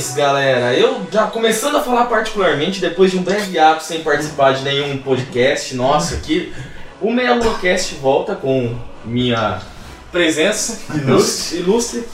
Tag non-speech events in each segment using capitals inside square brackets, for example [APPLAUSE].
Saudações, galera! Eu já começando a falar particularmente, depois de um breve ato sem participar de nenhum podcast nosso aqui, o Meia Lua Cast volta com minha presença ilustre. ilustre.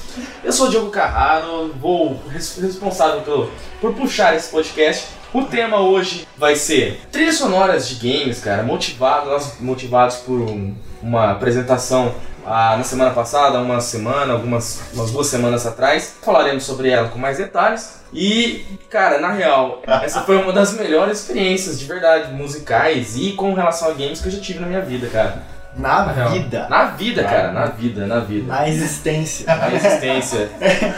Eu sou o Diogo Carraro, vou res- responsável pelo, por puxar esse podcast. O tema hoje vai ser trilhas sonoras de games, cara, motivados, nós motivados por um- uma apresentação ah, na semana passada, uma semana, algumas umas duas semanas atrás. Falaremos sobre ela com mais detalhes. E, cara, na real, [LAUGHS] essa foi uma das melhores experiências de verdade, musicais e com relação a games que eu já tive na minha vida, cara. Na Na real. vida. Na vida, cara, na vida, na vida. Na existência. Na existência.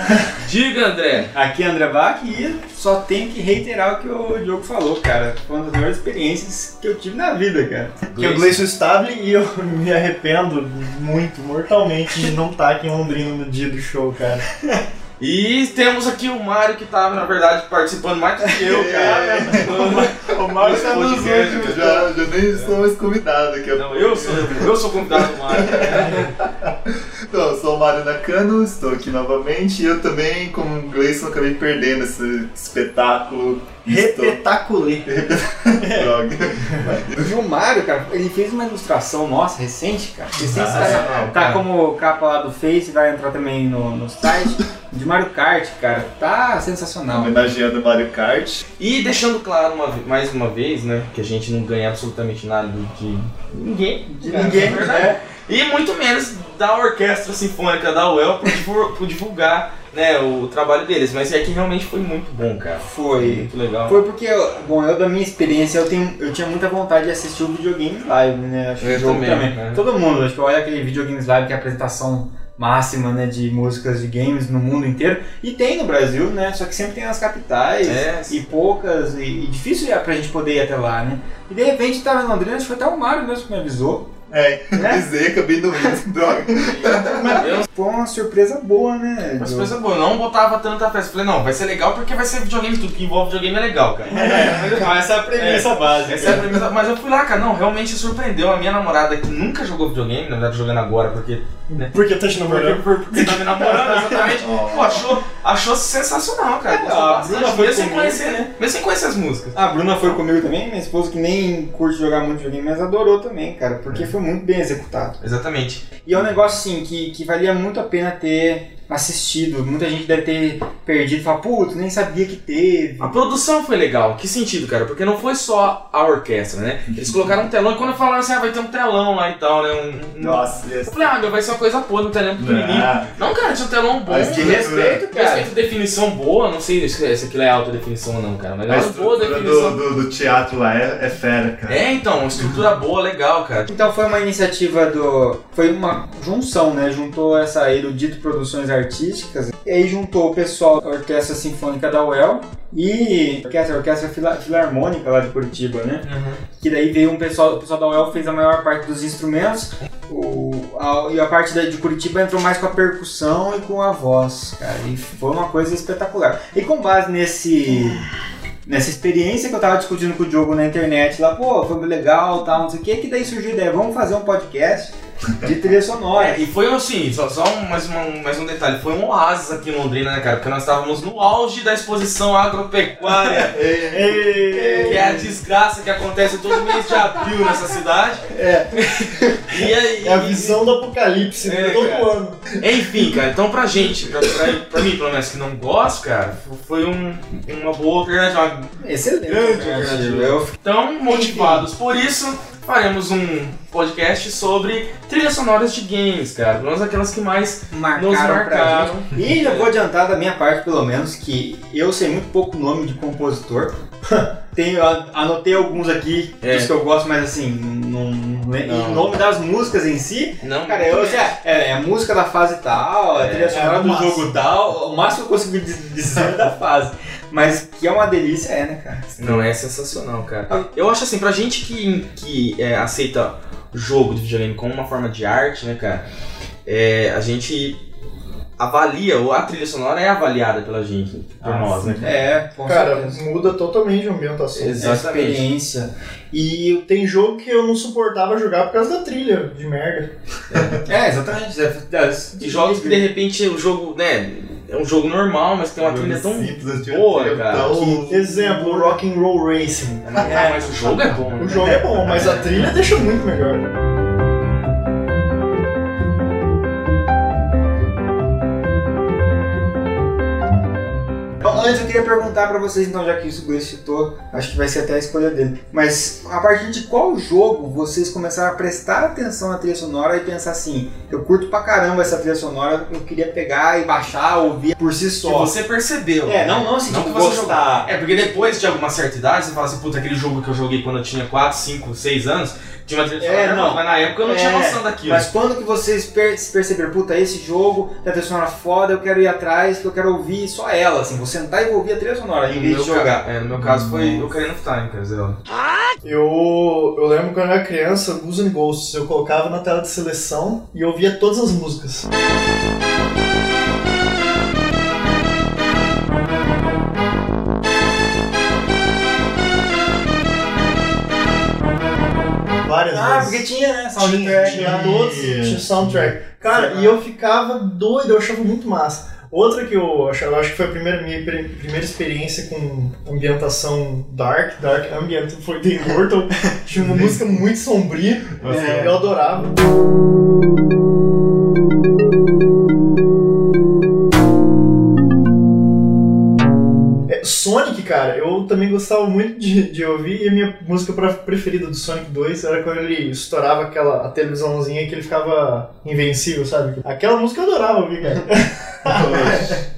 [LAUGHS] Diga, André. Aqui é André Bach e só tenho que reiterar o que o Diogo falou, cara. Foi uma das melhores experiências que eu tive na vida, cara. Que o Gleison Stable e eu [LAUGHS] me arrependo muito, mortalmente, de não estar aqui em Londrina no dia do show, cara. [LAUGHS] E temos aqui o Mário que tava, na verdade, participando mais do que eu, cara. O Mário tá nos últimos. Já, já nem estou mais convidado aqui. Não, eu sou, eu sou convidado do Mário. [LAUGHS] Então, eu sou o Mário Nakano, estou aqui novamente e eu também, como o Gleison, acabei perdendo esse espetáculo. Repetaculê. [LAUGHS] Droga. O Mário, cara, ele fez uma ilustração nossa, recente, cara. Recente, Ah, tá, é, tá cara. como capa lá do Face, vai entrar também no, no site. De Mario Kart, cara. Tá sensacional. Homenageando o Mario Kart. E deixando claro uma mais uma vez, né, que a gente não ganha absolutamente nada de ninguém. De cara, ninguém, é verdade. né? E muito menos da Orquestra Sinfônica da UEL por divulgar né, o trabalho deles. Mas é que realmente foi muito bom, cara. Foi. Muito legal. Foi porque, eu- bom, eu da minha experiência, eu, tenho, eu tinha muita vontade de assistir o videogame live, né? Acho que Eu o jogo também, também. né? Todo mundo, acho que olha aquele videogames live que é a apresentação máxima, né, de músicas de games no mundo inteiro. E tem no Brasil, né? Só que sempre tem nas capitais É, e poucas, e, e difícil é pra gente poder ir até lá, né? E de repente tava em Londrina, acho que foi até o Mário mesmo que me avisou. É, Né? avisei, acabei não indo. Droga. Foi uma surpresa boa, né? mas Diogo? coisa boa, eu não botava tanta festa. Falei, não, vai ser legal porque vai ser videogame, tudo que envolve videogame é legal, cara. essa é a premissa básica. Essa é a premissa, mas eu fui lá, cara, não, realmente surpreendeu. A minha namorada que nunca jogou videogame, na verdade jogando agora, porque. Né? Por que tá te Porque, namorando? porque tá me namorando, exatamente. [LAUGHS] Pô, achou, achou sensacional, cara. É, a Bruna foi mesmo sem comigo. conhecer, né? Mesmo sem conhecer as músicas. A Bruna foi comigo também, minha esposa que nem curte jogar muito videogame, mas adorou também, cara, porque foi muito bem executado. Exatamente. E é um negócio assim que, que valia muito a pena ter assistido. Muita gente deve ter perdido e falar, putz, nem sabia que teve. A produção foi legal. Que sentido, cara? Porque não foi só a orquestra, né? Eles colocaram um telão e quando falaram assim, ah, vai ter um telão lá e tal, né? Um, um- Nossa, Eu esse... falei, ah, meu, vai ser uma coisa boa no telão pequenininho. Ah, Não, cara, tinha um telão bom. Mas de né? respeito, cara. Respeito, definição boa, não sei se se aquilo é alta definição ou não, cara, mas é a uma boa estrutura definição. do, do, do teatro lá é, é fera, cara. É, então, uma estrutura boa, legal, cara. Então foi uma iniciativa do. Foi uma junção, né? Juntou essa Erudito Produções Artísticas. E aí juntou o pessoal da Orquestra Sinfônica da UEL e a orquestra, orquestra Fila- Filarmônica lá de Curitiba, né? Que daí veio um pessoal, o pessoal da UEL fez a maior parte dos instrumentos. O, a, e a parte da, de Curitiba entrou mais com a percussão e com a voz, cara. E foi uma coisa espetacular. E com base nesse. Nessa experiência que eu tava discutindo com o Diogo na internet lá, pô, foi legal, tal, não sei o que, que daí surgiu a ideia, vamos fazer um podcast de trilha sonora. É, e foi assim, só, só um- mais, uma- mais um detalhe, foi um oásis aqui em Londrina, né, cara? Porque nós estávamos no auge da exposição agropecuária, [LAUGHS] que é a desgraça que acontece todo mês de abril nessa cidade. É, [LAUGHS] E aí, é a visão do apocalipse É, né? todo cara. ano. Enfim, cara, então pra gente, pra, pra, pra mim pelo menos que não gosto, cara, foi um, uma boa alternativa. Excelente. Grande alternativa. alternativa. Então, motivados por isso, faremos um podcast sobre trilhas sonoras de games, cara. Pelo menos aquelas que mais Marcaram, nos marcaram. E já vou adiantar da minha parte, pelo menos, que eu sei muito pouco nome de compositor. [LAUGHS] Tenho, anotei alguns aqui, É. dos que eu gosto, mas assim, não, não, é- Não. em nome das músicas em si, Não, Cara, eu é, é a música da fase tal, a É, trilha sonora é o do jogo tal, o máximo que eu consigo diz- dizer é da fase. Mas que é uma delícia, é, né, cara? Não, é sensacional, cara. Eu acho assim, pra gente que, que é, aceita jogo de videogame como uma forma de arte, né, cara? é, a gente avalia, ou a trilha sonora é avaliada pela gente, por Ah, nós, né? cara? É, com Cara, certeza. muda totalmente a ambientação. É Exatamente. experiência. E tem jogo que eu não suportava jogar por causa da trilha de merda. É, exatamente. É, é, E jogos que de repente o jogo, né, é um jogo normal, mas tem uma trilha tão. simples, boa, trilha cara. tão- Exemplo, Rock and Roll Racing. Ah, mas o jogo é bom, O né? jogo é bom, mas a trilha deixa muito melhor. Antes eu queria perguntar pra vocês, então, já que isso o Gleice citou, acho que vai ser até a escolha dele. Mas a partir de qual jogo vocês começaram a prestar atenção na trilha sonora e pensar assim, eu curto pra caramba essa trilha sonora, eu queria pegar e baixar, ouvir por si Que só. você percebeu. É, não, não assim, Não tipo, que você gostar. É, porque depois de alguma certa idade, você fala assim, puta, aquele jogo que eu joguei quando eu tinha 4, 5, 6 anos, tinha uma trilha É, não. mas na época eu não tinha É, noção daquilo. Mas quando que vocês per se perceberam, puta, esse jogo tem a trilha sonora foda, eu quero ir atrás, que eu quero ouvir só ela, assim, vou sentar e vou ouvir a trilha sonora, em No vez meu de jogar. ca- é, no meu caso foi o Ocarina of Time, quer dizer. Eu, eu lembro quando eu era criança, Gus and Ghosts, eu colocava na tela de seleção e ouvia todas as músicas. Várias Ah, vezes. porque tinha, né? Tinha, Soundtrack. tinha todos, tinha soundtrack. Cara, e eu ficava doido, eu achava muito massa. Outra que eu achava, eu acho que foi a primeira, minha pri- primeira experiência com ambientação dark, dark ambient, foi The Immortal. Tinha uma [LAUGHS] música muito sombria, Nossa, eu adorava. Sonic, cara, eu também gostava muito de, de ouvir e a minha música preferida do Sonic 2 era quando ele estourava aquela a televisãozinha que ele ficava invencível, sabe? Aquela música eu adorava ouvir, cara. [LAUGHS]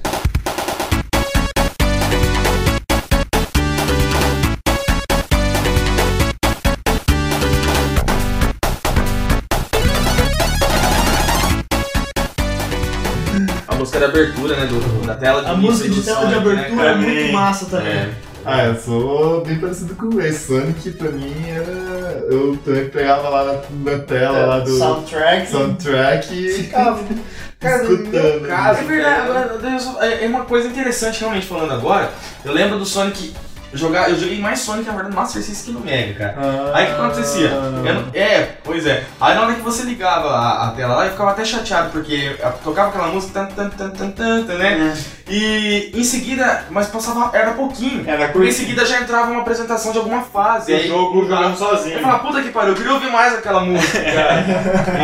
música da abertura, né, do, da tela de A música de tela de Sonic, né, abertura é cara? muito massa também. É. Ah, eu sou bem parecido com o Sonic, pra mim, era... eu também pegava lá na, na tela lá do Soundtrack. soundtrack e Ficava. [LAUGHS] Cara, no meu escutando. caso, É verdade, agora, é é uma coisa interessante realmente falando agora. Eu lembro do Sonic. Jogar, eu joguei mais Sonic na verdade no Master System que no Mega, cara. Ah, Aí o que acontecia? Eu não- é, pois é. Aí na hora que você ligava a, a tela lá, eu ficava até chateado, porque tocava aquela música, tan, tan, tan, tan, tan, tan, né? E em seguida, mas passava, era pouquinho. Era Porque em seguida já entrava uma apresentação de alguma fase. o aí jogo jogando sozinho. Eu falava, puta que pariu, eu queria ouvir mais aquela música, [LAUGHS] cara.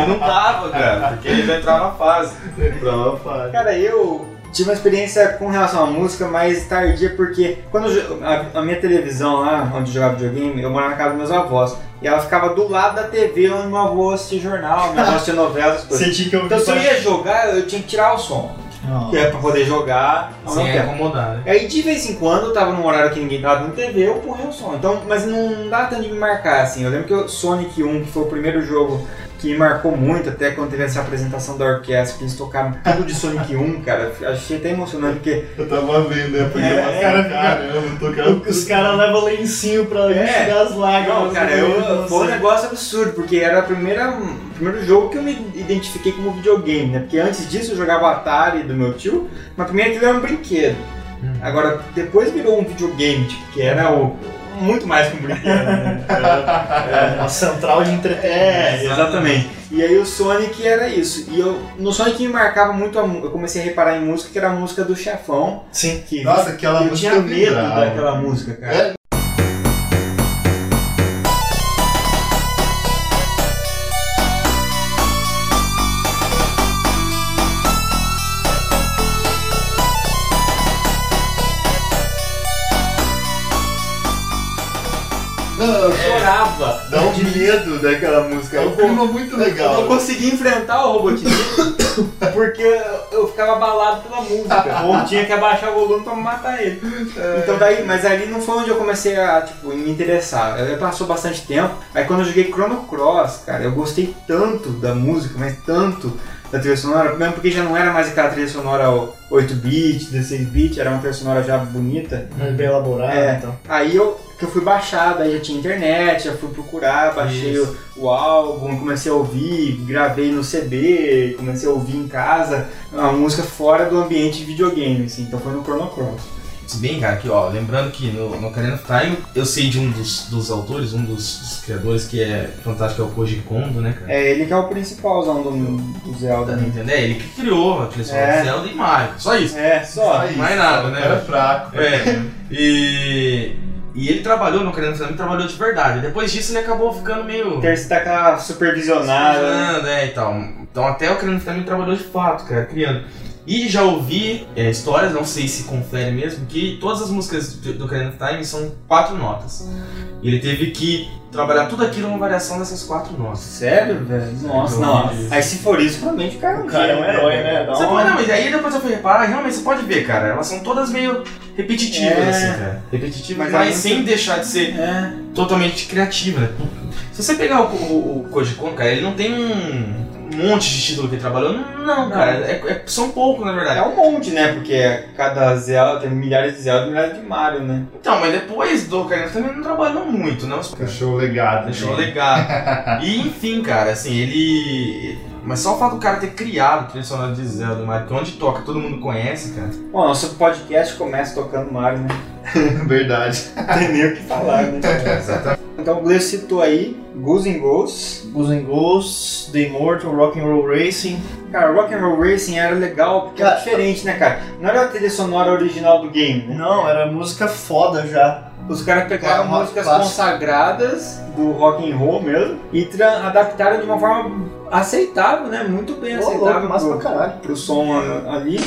e não dava, cara, porque ele já entrava na fase. Entrava fácil. Cara, eu tive uma experiência com relação à música mais tardia, porque quando eu a, a minha televisão lá, onde eu jogava videogame, eu morava na casa dos meus avós. E ela ficava do lado da TV onde meu avô assistia jornal, meu avô assistia novela, essas coisas. Você tinha que ouvir Então se eu ia jogar, eu tinha que tirar o som. Não. Que é pra poder jogar ao mesmo tempo. acomodar, né? Aí de vez em quando eu tava num horário que ninguém tava vendo TV, eu punha o som. Então, mas não dá tanto de me marcar assim. Eu lembro que o Sonic 1, que foi o primeiro jogo que me marcou muito, até quando teve essa apresentação da orquestra, que eles tocaram tudo de Sonic 1, cara. Achei até emocionante, porque Eu tava vendo né, programação, É, cara, caramba, tocando Os caras levam lencinho pra É. enxugar as lágrimas. Não, cara, do eu, foi um negócio absurdo, porque era a primeira, o primeiro jogo que eu me identifiquei como videogame, né? Porque antes disso eu jogava Atari do meu tio, mas primeiro aquilo era um brinquedo. Agora, depois virou um videogame, tipo, que era o, muito mais que um brinquedo, né? É, uma central de entretenimento. É, exatamente. E aí o Sonic era isso. E eu, no Sonic me marcava muito a Eu comecei a reparar em música, que era a música do chefão. Sim. Que Nossa, aquela eu música tinha medo daquela música, cara. É. Nossa, dá um de medo daquela música. É um Eu, clima muito eu não legal. consegui enfrentar o Robotnik [COUGHS] porque eu- ficava abalado pela música. [LAUGHS] Ou tinha que abaixar o volume pra matar ele. Então daí, mas ali não foi onde eu comecei a tipo, me interessar. Eu- Passou bastante tempo. Aí quando eu joguei Chrono Cross, cara, eu gostei tanto da música, mas tanto da trilha sonora, mesmo porque já não era mais aquela trilha sonora 8-bit, 16-bit, era uma trilha sonora já bonita. Mais bem elaborado É. então. Aí eu, que eu fui baixar, daí já tinha internet, já fui procurar, baixei o, o álbum, comecei a ouvir, gravei no CD, comecei a ouvir em casa, uma música fora do ambiente de videogame, assim, então foi no Chrono Cross. Se bem, cara, que ó, lembrando que no, no Ocarina of Time eu sei de um dos, dos autores, um dos, dos criadores que é fantástico, é o Koji Kondo, né, cara? É ele que é o principalzão do, do Zelda, Tá né? entendendo? É ele que criou a trilha É. de Zelda e Mario. Só isso. É, só. Aí, mais nada, né? Era fraco. É. E. E ele trabalhou no of Time, trabalhou de verdade. Depois disso ele acabou ficando meio. Ter se tá aquela supervisionada. né? É, e tal. Então até o Time ele trabalhou de fato, cara, criando. E já ouvi é, histórias, não sei se confere mesmo, que todas as músicas do of Time são quatro notas. E ele teve que trabalhar tudo aquilo numa variação dessas quatro notas. Sério, velho? Nossa, não. isso. Aí se for isso, realmente o cara é um O cara é um gênio, herói, né? Dá Você uma- pode, não, mas aí depois eu fui reparar, realmente você pode ver, cara, elas são todas meio repetitivas, É. assim, cara. Repetitivas, Mas mas, sem deixar de ser É. totalmente criativa, né? Se você pegar o, o, o Koji Kondo, cara, ele não tem um monte de título que ele trabalhou. Não, não, cara, é- é- são poucos, na verdade. É um monte, né? Porque cada Zelda tem milhares de Zelda e milhares de Mario, né? Então, mas depois do Ocarina ele não trabalhou muito, não. Deixou o legado. Deixou né? legado. [LAUGHS] E enfim, cara, assim, ele. Mas só o fato do cara ter criado a trilha sonora de Zelda, Mario, que onde toca todo mundo conhece, cara. Bom, nosso podcast começa tocando Mario, né? [LAUGHS] Verdade. Não tem nem o que falar, né? [LAUGHS] Exatamente. Então o Gleice citou aí Goose and Ghosts. Guns N' Ghosts, The Immortal, Rock'n'Roll Racing. Cara, Rock'n'Roll Racing era legal porque era diferente, né, cara? Não era a trilha sonora original do game, né? Não, era música foda já. Os caras pegaram Rock músicas clássico. consagradas do rock and roll mesmo e adaptaram de uma forma aceitável, né? Muito bem Ô, aceitável louco, massa pro, pra caralho. pro som ali.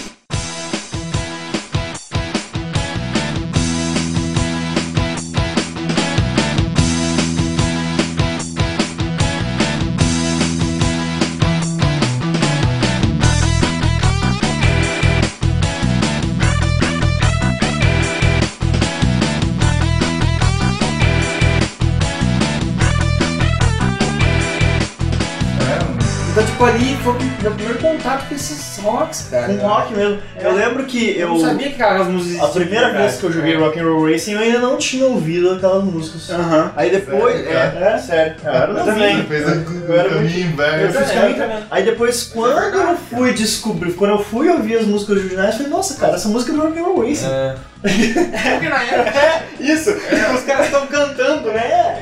Tipo, ali foi o meu primeiro contato com esses rocks, cara. Com rock mesmo. Eu lembro que Eu eu. não sabia que aquelas músicas A primeira cara. vez que eu joguei É. Rock'n'Roll Racing eu ainda não tinha ouvido aquelas músicas. Aham. Aí depois. É, é, sério. Eu era Eu também. Fez o Eu era Eu fiz também, caminho- também. Aí depois, quando eu fui descobrir, quando eu fui ouvir as músicas originais, eu falei, nossa, cara, essa música é do Rock'n'Roll Racing. [LAUGHS] É. Porque na época. Isso, tipo, os caras estão cantando, né?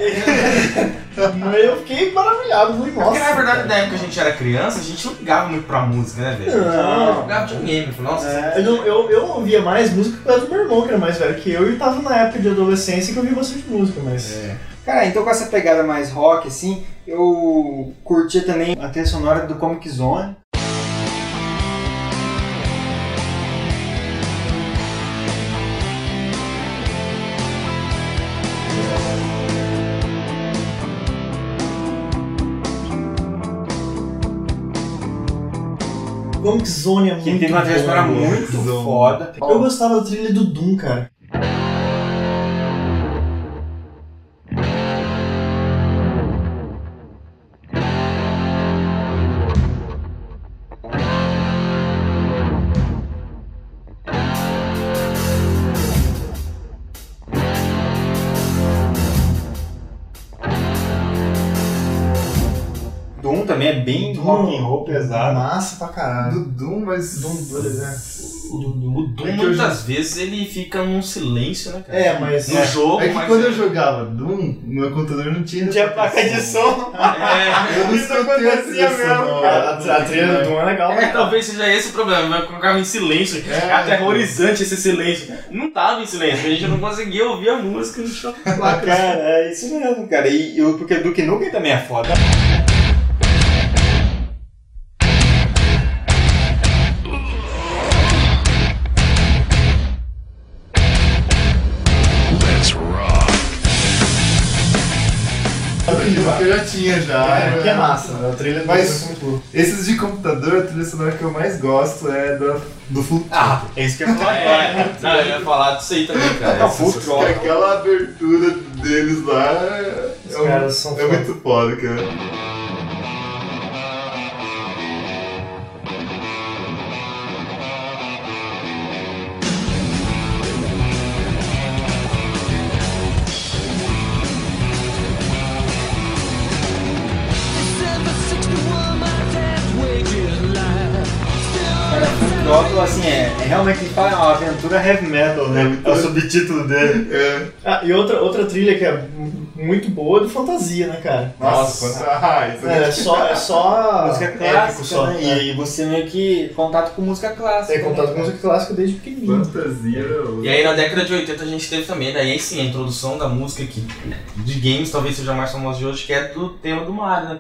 [LAUGHS] Eu fiquei maravilhado, falei, nossa. Porque na verdade, na época que a gente era criança, a gente não ligava muito pra música, né, velho? Não. jogava videogame. Falei, nossa, Eu, não- eu, eu ouvia mais música por causa do meu irmão, que era mais velho que eu, e tava na época de adolescência que eu ouvia bastante música, mas. É. Cara, então com essa pegada mais rock, assim, eu curtia também a trilha sonora do Comic Zone. É Que muito tem uma trilha sonora muito Zone. foda. Eu gostava da trilha do Doom, cara. Doom é bem rock and roll pesado. Massa pra caralho. Do Doom, mas. Doom Brothers, é. O Doom, É que eu muitas vezes, ele fica num silêncio, né, cara? É, mas. No jogo, É que mas... quando eu jogava Doom, meu computador não tinha. Tinha placa de som. É, Eu não Isso acontecia trilha mesmo, sonora. A, trilha do Doom é legal, é, né? talvez seja esse o problema, eu colocava em silêncio. É, É. aterrorizante esse silêncio. Não tava em silêncio, a gente não conseguia ouvir a música, não tinha placa. Cara, é isso mesmo, cara. E eu, porque Duke Nukem também é foda. Eu já tinha já. É, que é massa, a trilha Mas- é muito boa. Esses de computador, a trilha sonora que eu mais gosto é do, do Full Ah, é isso que eu ia falar agora. É, não, eu ia falar disso aí também, cara. Não, Essa Full. Aquela abertura deles lá é, é um- é muito foda. Cara, fala, é heavy metal, né? É o subtítulo dele. É, Ah, e outra, outra trilha que é muito boa é do Fantasia, né, cara? nossa, Nossa. raiva. É, é só, é só Música clássica, só. né? É. E você meio que contato com música clássica. Tem contato né, com música clássica desde pequenininho. Fantasia. E aí na década de 80 a gente teve também, daí sim, a introdução da música que de games talvez seja mais famosa de hoje, que é do tema do Mario, né?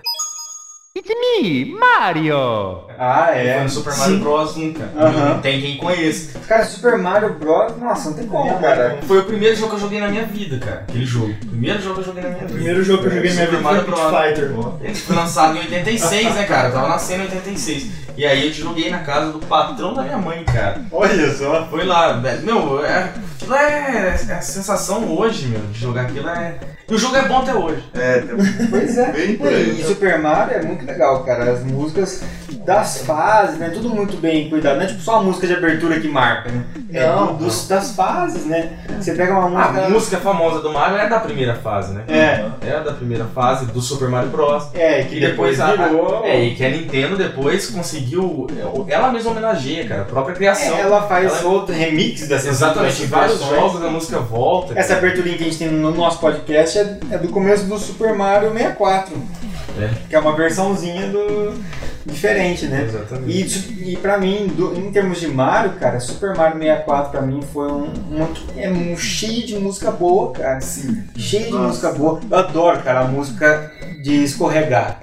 Ah, Foi é. no Super Mario Sim. Bros. nunca. Aham. Não tem quem conheça. Cara, Super Mario Bros. Nossa, não tem como, cara. Foi o primeiro jogo que eu joguei na minha vida, cara. Aquele jogo. Primeiro jogo que eu joguei na minha vida. primeiro jogo que eu joguei na minha Super vida Mario Bros. Fighter. Ele foi lançado em 86, né, cara? Eu tava nascendo em 86. E aí eu joguei na casa do patrão da minha mãe, cara. Olha só. Foi lá, velho. Meu, é, aquilo é, é a sensação hoje, meu, de jogar aquilo é. E o jogo é bom até hoje. É, Pois é. bem por aí. E Super Mario é muito legal, cara. As músicas das fases, né? Tudo muito bem cuidado. Não é tipo só a música de abertura que marca, né? É Não, do- dos, das fases, né? Você pega uma música. A música famosa do Mario é da primeira fase, né? É, É da primeira fase do Super Mario Bros. é, que E depois, depois a, virou. é, e que a Nintendo depois conseguiu. Ela mesma homenageia, cara, a própria criação. É, ela faz Ela- outro remix dessas Exatamente, em vários jogos a música volta. Essa aberturinha que a gente tem no nosso podcast é, é do começo do Super Mario 64. É. Que é uma versãozinha do. diferente, né? Exatamente. E, e pra mim, do- em termos de Mario, cara, Super Mario 64 pra mim foi um, uma- é um cheio de música boa, cara. Sim. Cheio de Nossa. música boa. Eu adoro, cara, a música de escorregar.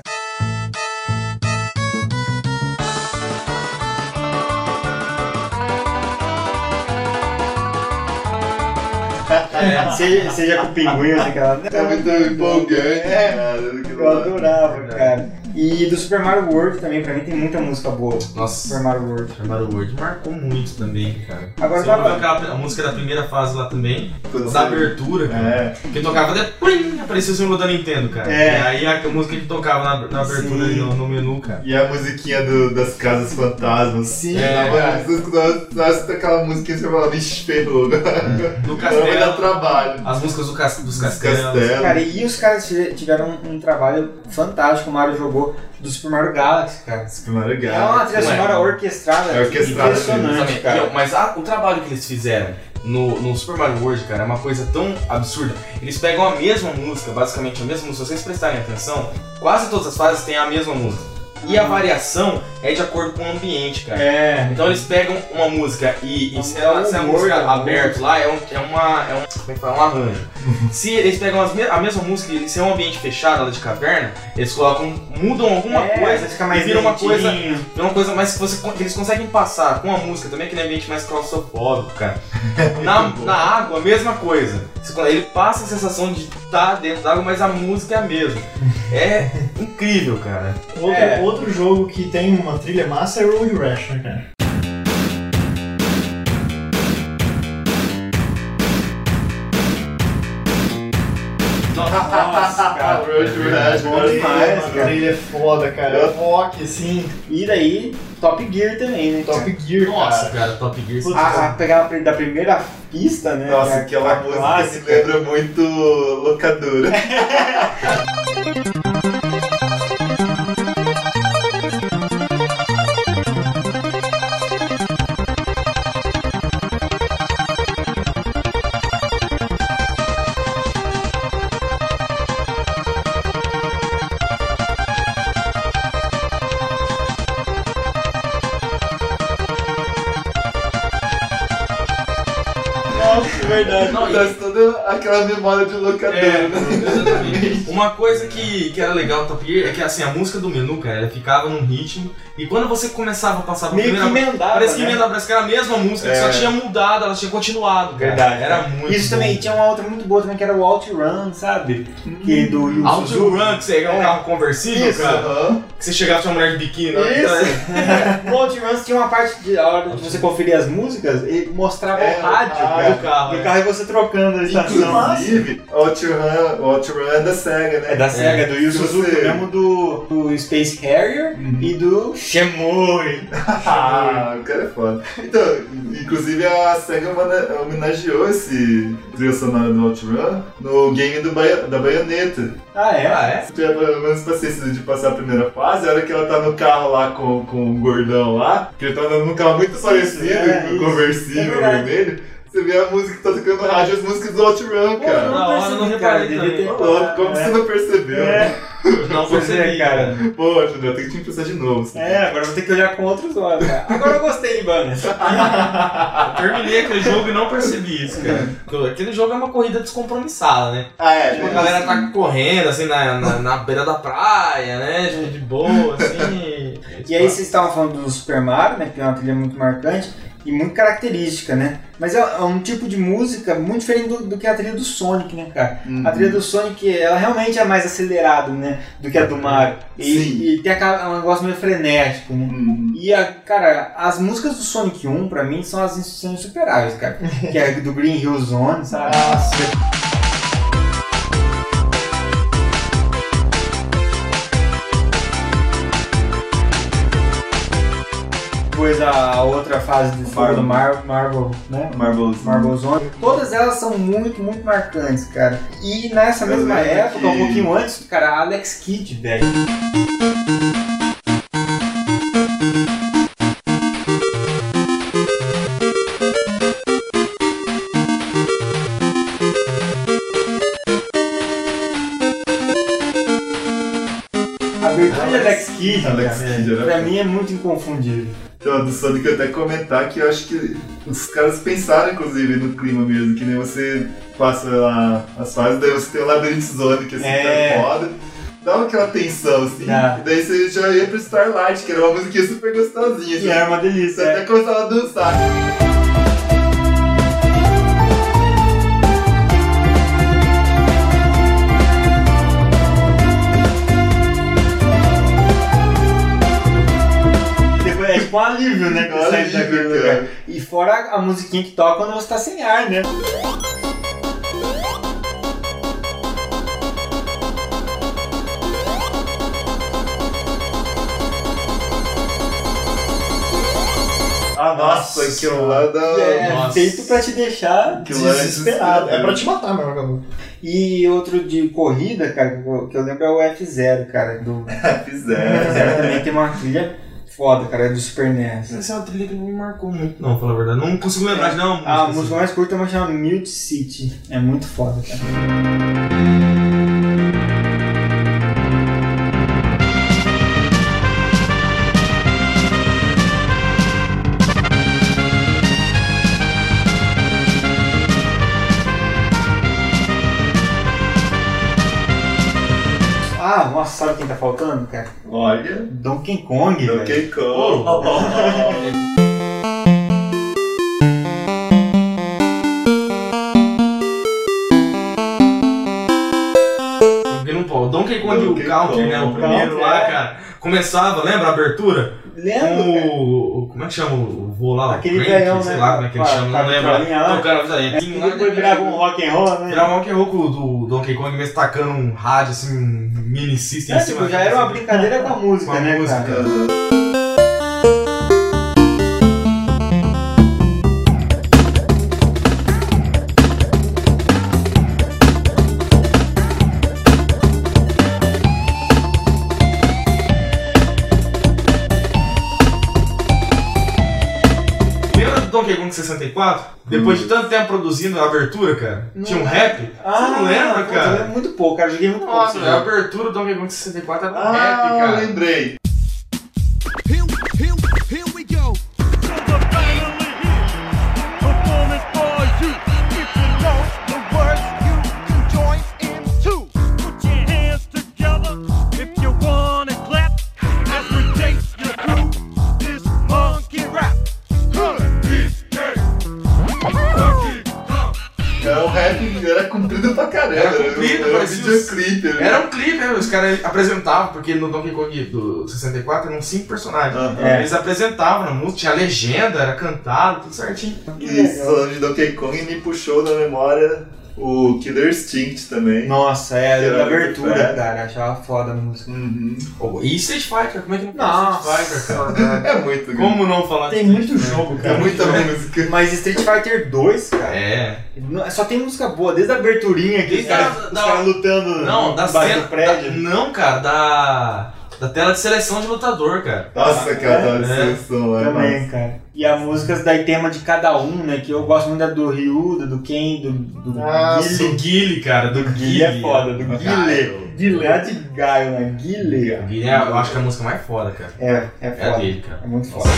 É. Seja, seja com pinguim, assim, aquela. É muito empolgante, É. cara. Eu adorava, cara. E do Super Mario World também, pra mim, tem muita música boa. Nossa, Super Mario World. Super Mario World marcou muito também, cara. Agora Você tava- aquela a música da primeira fase lá também, Quando da abertura, cara. É. Que tocava até plim, aparecia o símbolo da Nintendo, cara. É. E aí a música que tocava na, na abertura ali no, no menu, cara. E a musiquinha do- das casas fantasmas. Sim, É, Tava- aquela musiquinha e você falava, vixe, ferrou. No Não vai dar castelo, trabalho. as músicas do cas, dos castelos. castelos. Cara, e os caras tive- tiveram um, um trabalho fantástico. O Mario jogou do Super Mario Galaxy, cara. Super Mario É Galaxy. uma trilha sonora orquestrada, É orquestrada impressionante, cara. Mas a- o trabalho que eles fizeram no, no Super Mario World, cara, é uma coisa tão absurda. Eles pegam a mesma música, basicamente a mesma música. Se vocês prestarem atenção, quase todas as fases têm a mesma música. E a variação é de acordo com o ambiente, cara. É. Então eles pegam uma música e, e se, ela, se a música da aberto lá é, um, é uma. É um, como é que fala? Um arranjo. [LAUGHS] se eles pegam as a mesma música e se é um ambiente fechado, ela de caverna, eles colocam. mudam alguma É, coisa, fica mais e vira uma coisa. É uma coisa mais que, você, que eles conseguem passar com a música também, aquele ambiente mais claustrofóbico, cara. [LAUGHS] Na, na água, a mesma coisa. Ele passa a sensação de estar dentro da água, mas a música é a mesma. É [LAUGHS] incrível, cara. Outro, É. outro jogo que tem uma trilha massa é Road Rash, né, [LAUGHS] cara? Nossa, cara. Road Rash, Bom cara. demais, cara. trilha foda, cara. Rock, assim, E daí, Top Gear também, né? Top cara? Gear, Nossa, cara. cara, Top Gear. Putz, A, a pegar da primeira pista, né? Nossa, que é aquela a música clássica. me lembra muito locadora. [LAUGHS] Nossa, verdade. Não, e- Traz toda aquela memória de locadora, É, né? exatamente. Uma coisa que, que era legal no Top Gear é que assim, a música do menu, cara, ela ficava num ritmo. E quando você começava a passar pra Meio que emendava, Parece que né? emendava, parece que era a mesma música, que só É. tinha mudado, ela tinha continuado. Cara. Verdade. Era muito. Isso bom. também, tinha uma outra muito boa também, que era o Outrun, sabe? Que do Yu Auto Suzuki. Run, que você é um É. carro conversível, Isso, cara. Aham. Que você chegava tinha uma mulher de biquíni. né? Isso! [LAUGHS] no Outrun tinha uma parte de a hora de você conferir as músicas, ele mostrava É, o rádio ah, cara, do carro, do é. carro e você trocando a estação. Inclusive, o Outrun, Outrun é da SEGA, né? É da SEGA, do Yu Suzuki, você- mesmo do, do Space Harrier Uhum. e do [LAUGHS] Shemui. Ah, o cara é foda. Então, inclusive a SEGA homenageou esse trilha sonora do Outrun no game do Baia- da baioneta. Ah, é? Ah, é? Se tiver pelo menos paciência de passar a primeira fase, a hora que ela tá no carro lá com, com o gordão lá, que ele tá andando num carro muito parecido, é, com o isso. conversível É vermelho, você vê a música que tá tocando no rádio, as músicas do Outrun, Pô, cara. não hora, percebi, não cara, reparei devia ter... também. Ô, louco, como é. você não percebeu? É. [LAUGHS] Não Pois é, percebi, cara. Pô, Júnior, tem que te emprestar de novo. assim. É, agora eu vou ter que olhar com outros olhos, cara. Agora eu gostei, mano. Eu [LAUGHS] terminei aquele jogo e não percebi isso, cara. Aquele jogo é uma corrida descompromissada, né? Ah, é. Tipo, a tem galera tá correndo, assim, na, na, na beira da praia, né? Tipo, de boa, assim. [LAUGHS] E aí vocês estavam falando do Super Mario, né? Que é uma trilha muito marcante e muito característica, né? Mas é é um tipo de música muito diferente do, do que a trilha do Sonic, né, cara? Uhum. A trilha do Sonic, ela realmente é mais acelerada, né? Do que a do Mario. E, e tem aquela- um negócio meio frenético, né? Uhum. E, a, cara, as músicas do Sonic 1, pra mim, são as são insuperáveis, cara. [LAUGHS] que é do Green Hill Zone, sabe? Depois a outra fase do do Mar Marble, né? Marbles. Marble Zone. Todas elas são muito, muito marcantes, cara. E nessa Eu mesma época, um que- pouquinho antes, cara, a Alex Kidd, velho. A abertura de Alex Kidd, Alex cara, Kidd pra foda. mim é muito inconfundível. Então, do Sonic eu até comentar que eu acho que os caras pensaram, inclusive, no clima mesmo, que nem você passa lá as fases, daí você tem o labirinto Sonic, assim, É. tá foda. Dava aquela tensão, assim, e daí você já ia pro Starlight, que era uma musiquinha super gostosinha, E assim. era uma delícia. Você é. até começava a dançar. Tipo um alívio, né? Quando sai daquele cara. lugar. E fora a musiquinha que toca quando você tá sem ar, né? Ah, nossa, aquilo lá da... É Nossa. feito pra te deixar. É Desesperado. É pra te matar, meu vagabundo. E outro de corrida, cara, que eu- que lembro é o F0, cara. Do [LAUGHS] Fizeram. F0 também tem uma trilha foda, cara, é do Super NES. Essa é uma trilha que não me marcou muito, não, falar a verdade. Não consigo lembrar de nenhuma música. A assim. música mais curta é uma chama Mute City. É muito foda, cara. Cara? Olha, Donkey Kong, velho. Donkey Kong. Vendo um pau. O Donkey Kong Donkey o Counter, né? O Kong. primeiro lá, é. cara. Começava, lembra a abertura? Lembra, Com cara? o. o- Como é que chama o vô lá? O Aquele Crank, velhão, sei né? lá como é que ele chama, não lembro. vitrolinha lá. Tocando a vitrolinha. E depois virava um rock and roll, né? Virava um rock and roll com- do Donkey Kong mesmo tacando um rádio, assim, um mini system É, em cima. tipo, já era uma brincadeira com a música, Com a né, música. cara? 64? Hum. Depois de tanto tempo produzindo a abertura, cara, não. tinha um é. rap. Ah, você não ah, lembra, cara? Eu lembro muito pouco, cara. Joguei muito Nossa, pouco. Nossa, a abertura do Donkey Kong 64 era um ah, rap, cara. lembrei. Comprido pra caramba. Era comprido, era um parecia os- videoclipe. né? Era um clipe, né? os caras apresentavam, porque no Donkey Kong do 64 eram cinco personagens. É. Eles apresentavam na música, tinha legenda, era cantado, tudo certinho. Isso, falando de Donkey Kong, me puxou na memória o Killer Instinct também. Nossa, é, Era da abertura, cara. Achava foda a música. Uhum. Oh, E Street Fighter, como é que não Nossa, Street Fighter, cara? [LAUGHS] É muito Como não falar Tem de muito Fighter? jogo, É cara. muita música. Mas Street Fighter 2, cara, É. só tem música boa, desde a aberturinha aqui, os Desde caras a- os da- caras lutando Não, da cena. prédio. da- não, cara, da. Da tela de seleção de lutador, cara. Nossa, cara, tava de É. seleção lá. Também, cara. E as músicas daí tema de cada um, né? Que eu gosto muito da do Ryu, da do Ken, do, do Ah, Guile. Do Guile, cara, do Guile é foda, do Guile. Guile, é de Gaio, né? Guile. Guile é, eu acho que é a música mais foda, cara. É, é É foda. dele, cara. É muito foda.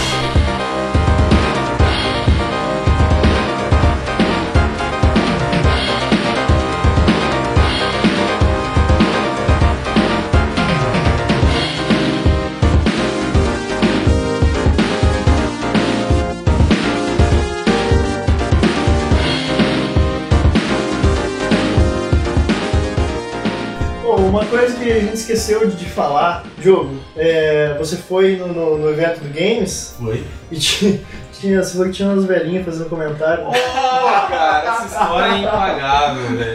A gente esqueceu de, de falar, Diogo, é, você foi no, no- no evento do Games Foi. e tinha, tinha, você falou que tinha umas velhinhas fazendo comentário. Oh, cara, essa história é impagável, velho.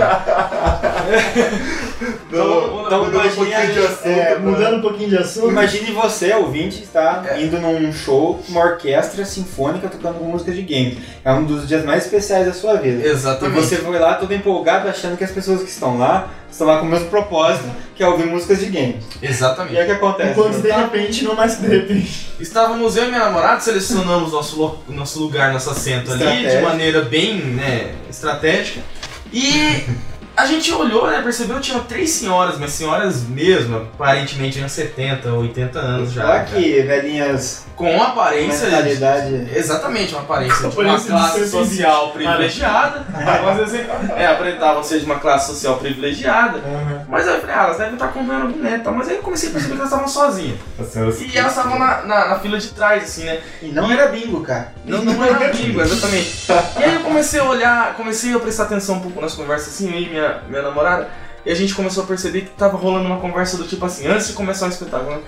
Então, então, mudando um imagine pouquinho a de assunto. É, mudando um pouquinho de assunto. Imagine você, ouvinte, estar indo num show com uma orquestra sinfônica tocando músicas de game. É um dos dias mais especiais da sua vida. E Exatamente. você foi lá todo empolgado, achando que as pessoas que estão lá estão lá com o mesmo propósito, que é ouvir músicas de game. E Exatamente. aí o que acontece? Enquanto de repente, não mais de repente. Estávamos eu e minha namorada, selecionamos nosso, lo- nosso lugar, nosso assento ali de maneira bem né, estratégica. E a gente olhou, né, percebeu que tinha três senhoras, mas senhoras mesmo, aparentemente tinham 70, 80 anos já. Olha cara. que velhinhas Com aparência de, mentalidade. Exatamente, uma aparência de uma Aparência de classe social privilegiada. [LAUGHS] É, aparentavam ser de uma classe social privilegiada. Mas aí eu falei, ah, elas devem estar comprando boneco e tal. Mas aí eu comecei a perceber que elas estavam sozinhas. As senhoras- E elas estavam na, na, na fila de trás, assim, né? E não era bingo, cara. Não, não era amigo, exatamente. E aí eu comecei a olhar, comecei a prestar atenção um pouco nas conversas assim, eu e minha, minha namorada, e a gente começou a perceber que tava rolando uma conversa do tipo assim, antes de começar o espetáculo. né?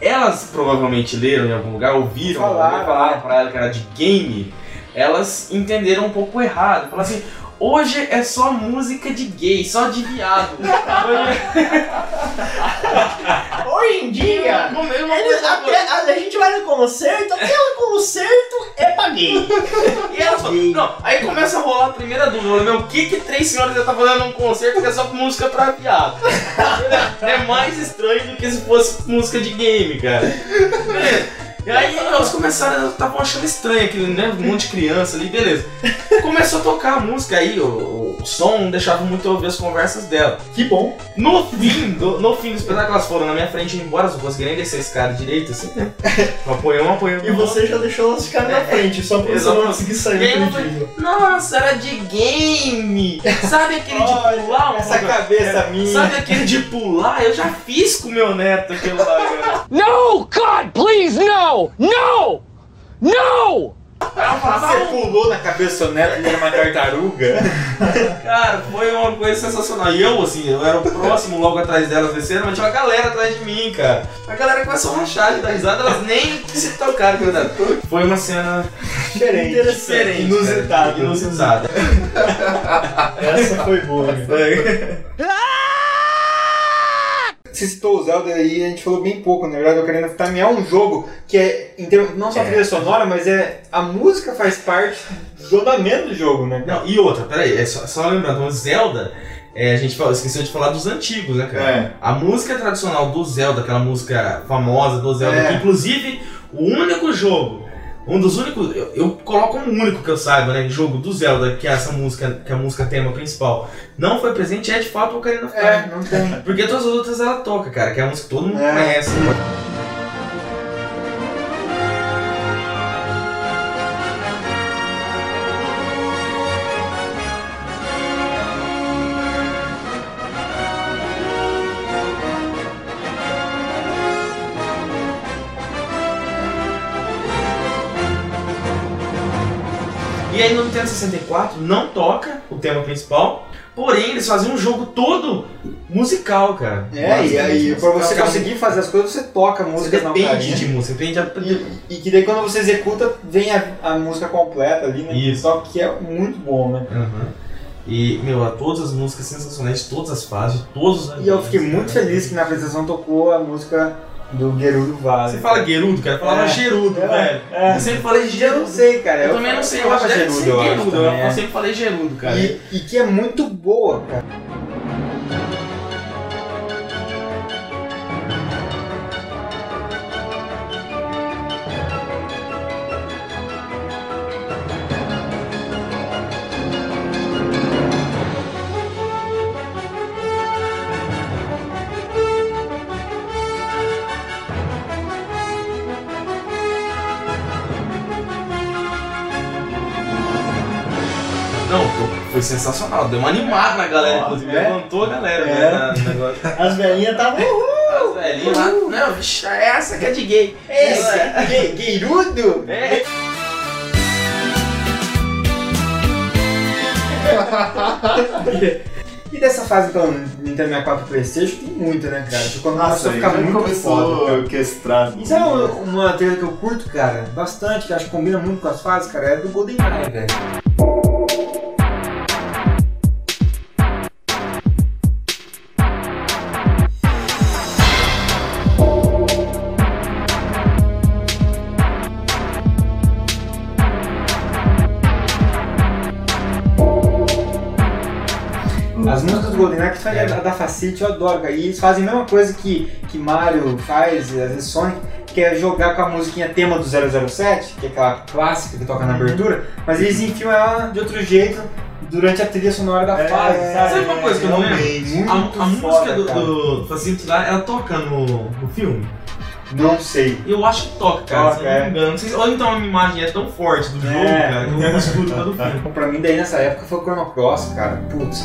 Elas provavelmente leram em algum lugar, ouviram, Falaram. alguém falaram pra ela que era de game, elas entenderam um pouco errado. Falaram assim, hoje é só música de gay, só de viado. [LAUGHS] Hoje em dia, eles- a, a gente vai no concerto, até o concerto é pra gay. E elas falam, não, aí começa a rolar a primeira dúvida, meu, o que que três senhoras já tá fazendo num concerto que é só música pra viado? [LAUGHS] é mais estranho do que se fosse música de game, cara. Beleza. E aí elas começaram, estavam achando estranho aquele, né, um monte de criança ali, beleza. Começou a tocar a música aí, o, o som não deixava muito eu ouvir as conversas dela. Que bom. No fim, do, no fim do espetáculo, elas foram na minha frente e embora, eu não consegui nem descer esse cara direito, assim, né? [LAUGHS] Um apoiando, um apoiando. E você já deixou elas ficarem na frente, só pra você não conseguir sair do dia. Nossa, era de game! Sabe aquele de Olha, pular? um- Essa cabeça minha. Sabe aquele de pular? Eu já fiz com meu neto aquilo lá, cara. No! God, please, no! No! No! Aí ela falava, Você "Ah, pulou na cabeça neto, ele era uma tartaruga. Cara, foi uma coisa sensacional. E eu, assim, eu era o próximo logo atrás delas descendo, mas tinha uma galera atrás de mim, cara. A galera começou a rachar de dar risada, elas nem se tocaram, cara. Foi uma cena Diferente. diferente. Inusitada. Inusitada. Essa foi boa. né? Você citou o Zelda aí, a gente falou bem pouco, na verdade, o Ocarina of Time é um jogo que é, termos- não só É. trilha sonora, mas é a música faz parte do andamento do jogo, né? Não, e outra, peraí, é só, só lembrando, o Zelda, é, a gente falou, esqueceu de falar dos antigos, né, cara? É. A música tradicional do Zelda, aquela música famosa do Zelda, É. que inclusive o único jogo, um dos únicos, eu, eu coloco um único que eu saiba, né, jogo do Zelda, que é essa música, que é a música tema principal, não foi presente, é de fato o Ocarina of Time. É, não tem. [LAUGHS] Porque todas as outras ela toca, cara, que é a música que todo mundo É. conhece. Aí no Nintendo 64 não toca o tema principal, Porém, eles faziam um jogo todo musical, cara. É, e aí pra você conseguir fazer as coisas, você toca Você músicas na depende de música, depende de... E, e que daí quando você executa, vem a, a música completa ali, né? Isso. Só que é muito bom, né? Aham. E, meu, todas as músicas sensacionais, todas as fases, todos os E eu fiquei muito feliz que na apresentação tocou a música do Gerudo Vale. Você fala Gerudo, cara, eu falava É. Gerudo, É. velho. É. Eu sempre falei Eu Gerudo. não sei, cara. Eu, também não sei, eu acho que deve ser Gerudo, eu acho Gerudo. também, Eu sempre falei Gerudo, cara. E, e que é muito boa, cara. Sensacional. Deu uma animada na galera, inclusive. é? Levantou a galera, É. né, na- negócio. [LAUGHS] As velhinhas estavam. As velhinhas lá. Não, bicho, essa que é de gay. Esse, Ge- Gerudo? É. [LAUGHS] E dessa fase pelo Nintendo 64 e Playstation tem muita, né, cara? Tipo, quando Nossa, começou a ficar já muito começou foda, a cara. orquestrar. Isso é uma, uma trilha que eu curto, cara, bastante, que acho que combina muito com as fases, cara, é do GoldenEye, velho. A da Facility eu adoro, cara. E eles fazem a mesma coisa que, que Mario faz, às vezes Sonic, que é jogar com a musiquinha tema do 007, que é aquela clássica que toca na abertura, mas eles enfiam ela de outro jeito durante a trilha sonora da É, fase, sabe? Sabe uma coisa que eu não lembro? A, a música do, cara. do lá, ela toca no, no filme? Não sei. Eu acho que toca, cara, Toca, se não é. me engano. Não sei se- ou então a minha imagem é tão forte do jogo, É. cara, que eu não escuto [LAUGHS] todo filme. Pra mim, daí nessa época foi o Chrono Cross, cara. Putz.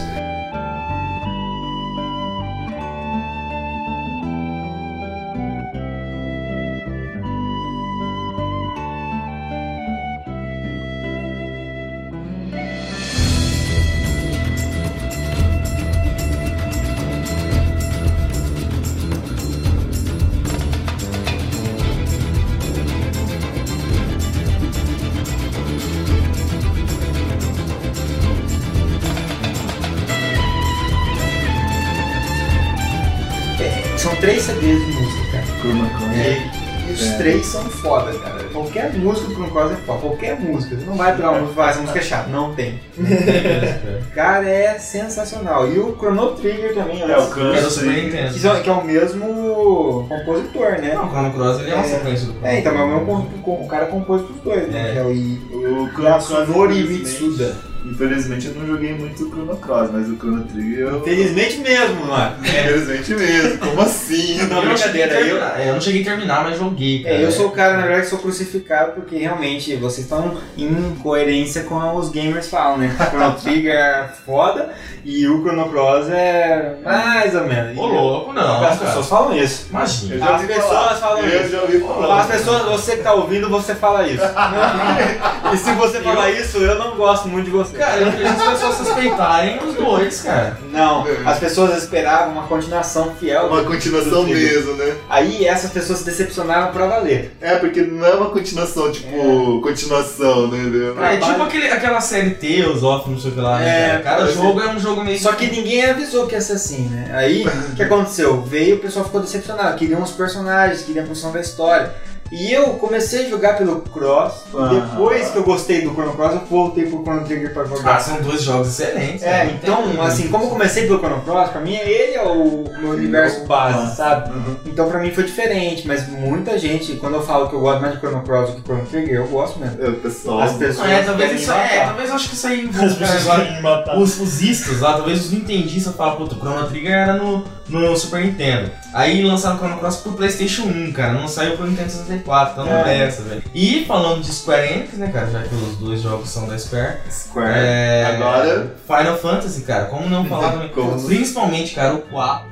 Qualquer música do Chrono Cross é foda. Qualquer música. Você não vai pegar uma música e falar, essa música é chata. Não tem. [LAUGHS] Cara, é sensacional. E o Chrono Trigger também, É, né? o Chrono É do Super Trigger. Que, é o mesmo compositor, né? Não, o Chrono Cross ele é uma É. sequência do É, então, mas o, mesmo o cara compôs pros dois, né? É. Que é o, O Chrono Cross, Yasunori infelizmente- Mitsuda. Infelizmente eu não joguei muito o Chrono Cross, mas o Chrono Trigger eu... Felizmente mesmo, mano. Infelizmente mesmo, como [LAUGHS] assim? Não, eu não cheguei a brincadeira, eu- terminar. É, Eu não cheguei a terminar, mas joguei, cara. É, eu sou o cara, na verdade, que sou crucificado porque realmente vocês estão em coerência com os gamers falam, né? O Chrono Trigger é foda e o Chrono Cross é mais ou menos. Ô, louco, não. As cara. pessoas falam isso. Eu Imagina. já As ouvi pessoas falar. falam Eu isso. já ouvi falar. As pessoas, você que tá ouvindo, você fala isso. [LAUGHS] e se você falar isso, eu não gosto muito de você. Cara, eu vejo as pessoas suspeitarem os dois, cara. Não, as pessoas esperavam uma continuação fiel. Uma do- continuação mesmo, né? Aí essas pessoas se decepcionaram pra valer. É, porque não é uma continuação, tipo, continuação, né? entendeu? Ah, é tipo aquele, aquela série Tales of, não sei o que lá, né? É, cara? Cada jogo é um jogo meio. Só que ninguém avisou que ia ser assim, né? Aí, o que [LAUGHS] aconteceu? Veio, o pessoal ficou decepcionado, queriam os personagens, queriam a função da história. E eu comecei a jogar pelo Cross, e Aham. depois que eu gostei do Chrono Cross, eu voltei pro Chrono Trigger pra Ah, jogar. são dois jogos excelentes. É. Não então, tem- assim, como eu comecei pelo Chrono Cross, pra mim ele é o meu universo base, sabe? Uhum. Então pra mim foi diferente, mas muita gente, quando eu falo que eu gosto mais de Chrono Cross do que Chrono Trigger, eu gosto mesmo. É, o pessoal. As pessoas Ah, é, talvez isso é, talvez eu acho que isso aí As envolve pessoas agora. [LAUGHS] querem me matar. Os, os istos lá, talvez os nintendistas falam, puta, o Chrono Trigger era no, no Super Nintendo. Aí lançaram o Chrono Cross pro Playstation 1, cara, não saiu pro Nintendo 64, então não É. presta, velho. E falando de Square Enix, né, cara, já que os dois jogos são da Square, Square. é... Agora. Final Fantasy, cara, como não falar? [LAUGHS] Como? Principalmente, cara, o 4.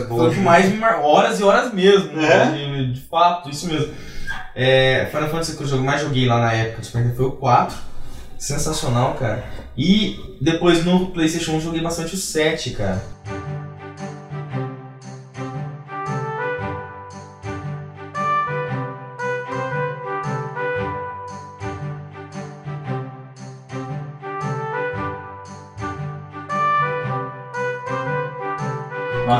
Músicas Foi o boas. que mais me mar... horas e horas mesmo, né? É? De, de fato, isso mesmo. É, Final Fantasy que eu jogo- mais joguei lá na época Nintendo foi o 4. Sensacional, cara. E depois no PlayStation 1 eu joguei bastante o 7, cara.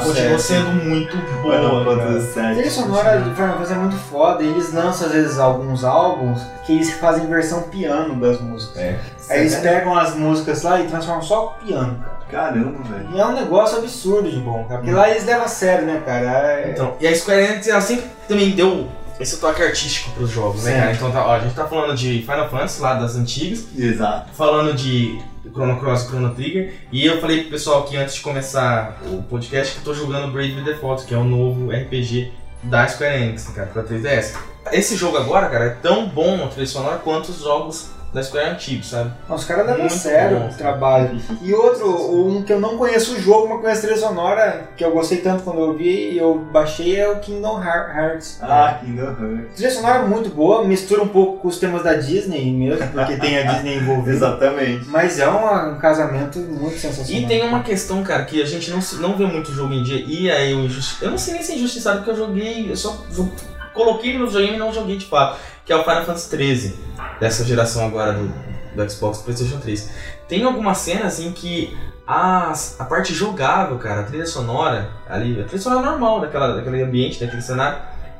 Continuou sendo muito boa, A trilha sonora de Final Fantasy é muito foda e eles lançam às vezes alguns álbuns que eles fazem versão piano das músicas. É. Aí eles pegam as músicas lá e transformam só com piano, cara. Caramba, velho. E é um negócio absurdo de bom, cara. Porque lá eles levam a sério, né, cara? É... Então, e a Square Enix ela sempre também deu esse toque artístico pros jogos, né, cara? Então tá, ó, a gente tá falando de Final Fantasy lá das antigas, Exato. falando de Chrono Cross e Chrono Trigger, e eu falei pro pessoal que antes de começar o podcast que eu tô jogando Brave Default, que é o novo RPG da Square Enix, cara, pra 3DS. Esse jogo agora, cara, é tão bom a trilha sonora quanto os jogos da Square antigos, sabe? Os caras levam a sério o trabalho. E outro, um que eu não conheço o jogo, mas conheço a trilha sonora, que eu gostei tanto quando eu vi e eu baixei, é o Kingdom Heart- Hearts. Ah, Kingdom Hearts. A trilha sonora é muito boa, mistura um pouco com os temas da Disney mesmo, porque tem a Disney [LAUGHS] envolvida. Exatamente. Mas é um casamento muito sensacional. E tem uma questão, cara, que a gente não, não vê muito jogo em dia, e aí eu, injusti- eu não sei nem se é injustiçado, porque eu joguei, eu só coloquei no videogame e não joguei de fato, que é o Final Fantasy XIII, dessa geração agora do, do Xbox e PlayStation 3. Tem algumas cenas em que as, a parte jogável, cara, a trilha sonora, ali, a trilha sonora normal daquela, daquele ambiente, daquele cenário,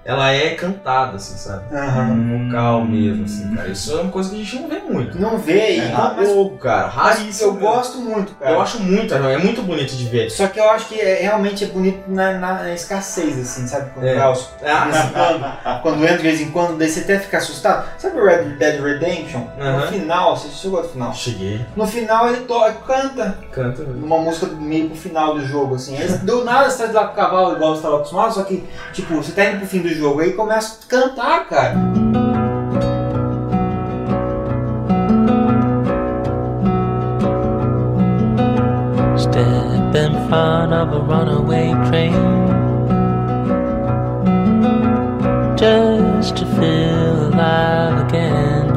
ela é cantada, assim, sabe? Aham. Um vocal mesmo, assim, cara. Isso é uma coisa que a gente não vê muito. Não vê e É não, mas, pouco, cara. Raríssimo. eu mesmo. gosto muito, cara. Eu acho muito, é muito bonito de ver. Só que eu acho que é, realmente é bonito na, na escassez, assim, sabe? Quando É. vai aos- de vez em quando, quando entra de vez em quando, daí você até fica assustado. Sabe o Red Dead Redemption? Aham. No final, você chegou ao final. Cheguei, No final ele toca, canta canta. uma música meio pro final do jogo, assim. Do nada você tá lá com o cavalo igual você estava acostumado, só que, tipo, você tá indo pro fim do jogo, aí começa a cantar, cara. Step in front of a runaway train just to feel alive again.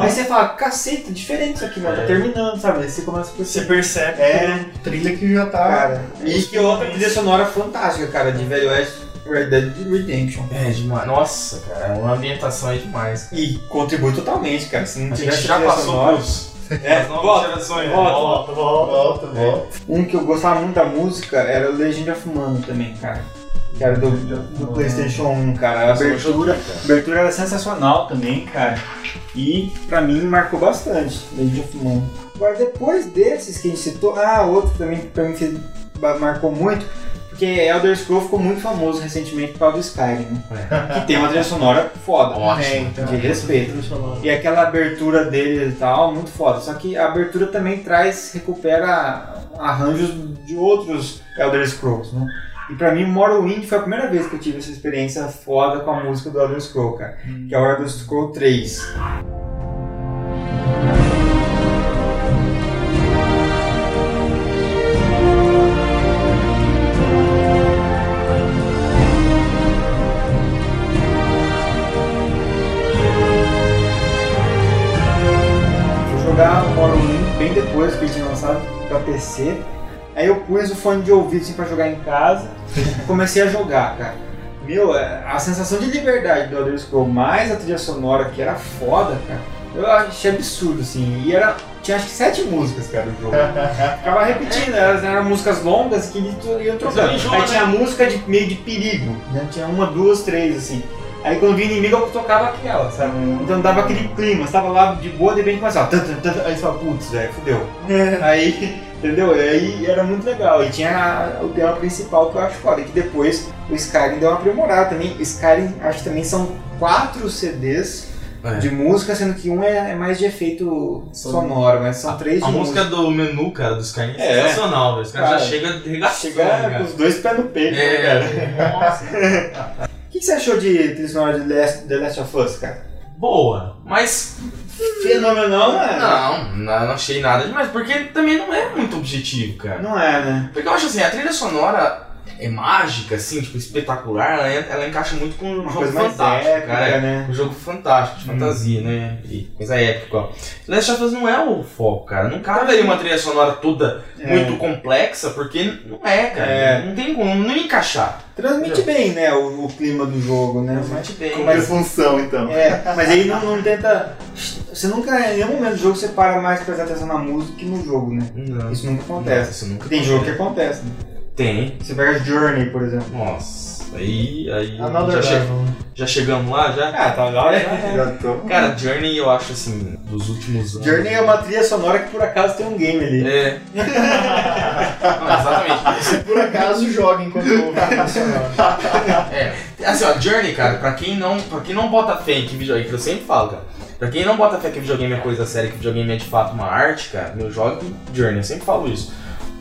Aí você fala, caceta, diferente isso aqui, mas tá terminando, sabe? Aí você começa a Você perceber. percebe É. a trilha que já tá. Cara, e que outra trilha sonora fantástica, cara, de Velho Oeste, Red Dead Redemption. É demais. Nossa, cara, uma ambientação é demais. E contribui totalmente, cara. Se não A gente tivesse já passou pros É, as novas volta, gerações. volta, né? Volta, volta, volta, volta. Um que eu gostava muito da música era o Legend of Mana também, cara. Que era do, do Playstation 1, cara. A abertura, a abertura era sensacional também, cara. E pra mim marcou bastante, Legend of Mana. Agora depois desses que a gente citou, ah, outro também que pra mim marcou muito, porque Elder Scrolls ficou muito famoso recentemente por causa do Skyrim, né? Que tem uma trilha sonora foda. Ótimo. então, De respeito. E aquela abertura dele e tal, muito foda. Só que a abertura também traz, recupera arranjos de outros Elder Scrolls, né? E pra mim, Morrowind foi a primeira vez que eu tive essa experiência foda com a música do Elder Scroll, cara. Que é o Elder Scroll 3. Jogar o Morrowind bem depois que ele tinha lançado pra PC. Aí eu pus o fone de ouvido assim pra jogar em casa e comecei a jogar, cara. Meu, é, a sensação de liberdade do Elder Scrolls, mais a trilha sonora que era foda, cara. Eu achei absurdo, assim. E era. Tinha acho que sete músicas, cara, do jogo. Ficava repetindo, [LAUGHS] elas eram músicas longas que iam trocando. Aí né? tinha música de meio de perigo, né? Tinha uma, duas, três, assim. Aí quando vinha inimigo eu tocava aquela, sabe? Então dava aquele clima, você tava lá de boa, de repente começava. tan, tan, tan, Aí você fala, putz, velho, fudeu. Aí, [LAUGHS] entendeu? E aí era muito legal. E tinha a- o tema principal que eu acho foda, que depois o Skyrim deu uma aprimorada também. Skyrim, acho que também são quatro CDs É. de música, sendo que um é, é mais de efeito sonoro, mas são três A de música música. do menu, cara, dos Skyrim é, É. sensacional, velho. Os caras Cara, já chegam regaçando, Chega com cara. os dois pés no peito, né, cara? É, nossa. [LAUGHS] O que, que você achou de trilha sonora de Last- The Last of Us, cara? boa, mas Fenomenal, não é? não, não, não achei nada demais, porque também não é muito objetivo, cara. Não é, né? Porque eu acho assim, a trilha sonora é mágica, assim, tipo, espetacular, ela, en- ela encaixa muito com um Uma jogo fantástico, épica, cara. é né? Um jogo fantástico, de fantasia, né? E coisa épica, ó. Last of Us não é o foco, cara. Não cabe ali uma trilha sonora toda É. muito complexa, porque não é, cara. É. Não tem como, não encaixar. Transmite bem, né, o, o clima do jogo, né? Mas, Transmite bem. Cumpre função, então. é, mas aí não, não tenta. Você nunca, em nenhum momento do jogo, você para mais pra prestar atenção na música que no jogo, né? Não. Isso nunca acontece. Isso nunca Tem jogo que acontece, né? Tem. Você pega Journey, por exemplo. Nossa. Aí, aí Another já, che- level. já chegamos lá, já? Ah, tá lá. É. já, né? [LAUGHS] Já tô. Cara, Journey eu acho assim, dos últimos anos. Journey é uma trilha sonora que por acaso tem um game ali. É. [LAUGHS] Não, exatamente. Se por acaso joga enquanto ouve a trilha sonora. É. Assim, ó, Journey, cara, pra quem não, pra quem não bota fé em que videogame, que eu sempre falo, cara. Pra quem não bota fé que videogame é coisa séria, que videogame é de fato uma arte, cara, meu jogo Journey, eu sempre falo isso.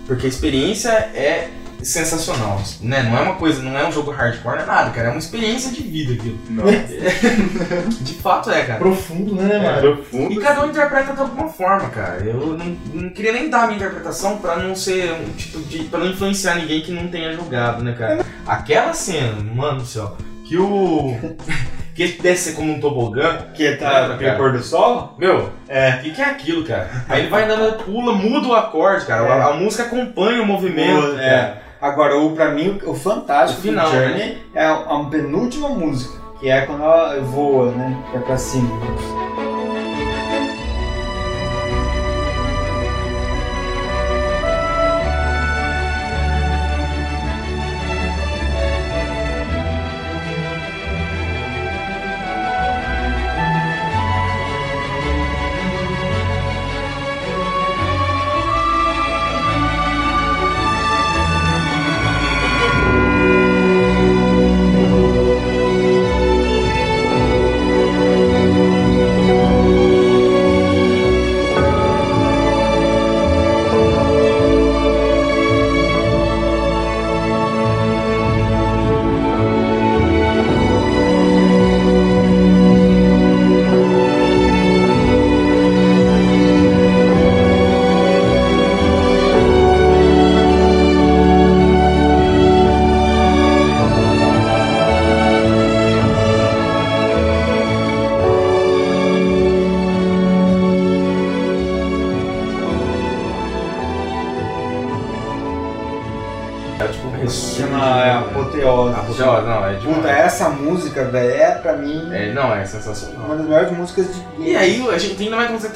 Porque a experiência é sensacional, né? Não é uma coisa, não é um jogo hardcore, não é nada, cara. É uma experiência de vida aquilo. Nossa, [LAUGHS] De fato é, cara. Profundo, né, mano? profundo. E cada um interpreta de alguma forma, cara. Eu não, não queria nem dar a minha interpretação pra não ser um tipo de. pra não influenciar ninguém que não tenha jogado, né, cara? Aquela cena, mano do céu, que o. [LAUGHS] que ele desce como um tobogã. Que tá Lembra, no cara? pôr do sol? Meu, É. o que, que é aquilo, cara? Aí ele vai andando, pula, muda o acorde, cara. É. A, a música acompanha o movimento. É. Agora, o, pra mim, o, fantástico O final, do Journey é a, a penúltima música, que é quando ela voa, né? Que é pra cima.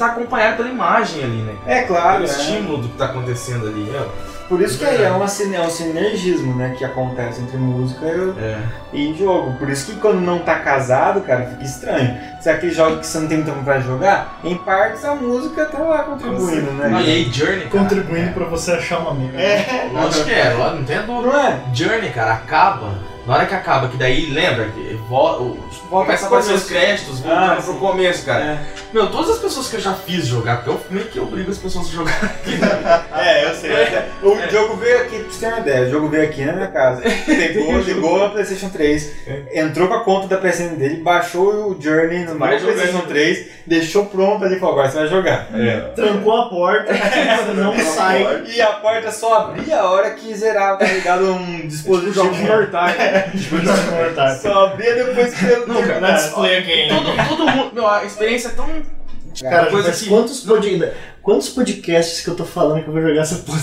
Estar acompanhado pela imagem ali, né? É claro, o é. estímulo do que tá acontecendo ali, meu. Por isso que aí é, uma, é um sinergismo, né, que acontece entre música e, É. e jogo. Por isso que quando não tá casado, cara, fica estranho. Se é aquele jogo que você não tem vontade de jogar, em partes a música tá lá contribuindo, né? e aí, Journey, cara. Contribuindo pra você achar uma merda. É, Lógico que é, não tem dúvida. não é? Journey, cara, acaba. Na hora que acaba, que daí, lembra? Que vo- o- Volta começa a aparecer os começo. créditos, voltando Ah, pro começo, cara. É. Meu, todas as pessoas que eu já fiz jogar, porque eu meio que obrigo as pessoas a jogar. [LAUGHS] É, eu sei. O jogo veio aqui, pra você ter uma ideia, o jogo veio aqui na minha casa. Pegou, [LAUGHS] ligou a PlayStation 3, entrou com a conta da PSN dele, baixou o Journey no jogando. PlayStation 3, deixou pronto ali e falou: agora você vai jogar. Trancou a porta, [LAUGHS] você não sai. E a porta só abria a hora que zerava, tá ligado? Um dispositivo Jogos mortais. Jogos mortais. Só abria depois que eu Não, cara, a game. Todo, todo mundo. Meu, a experiência é tão. Cara, coisa mas que- quantos, pod... quantos podcasts que eu tô falando que eu vou jogar essa porra?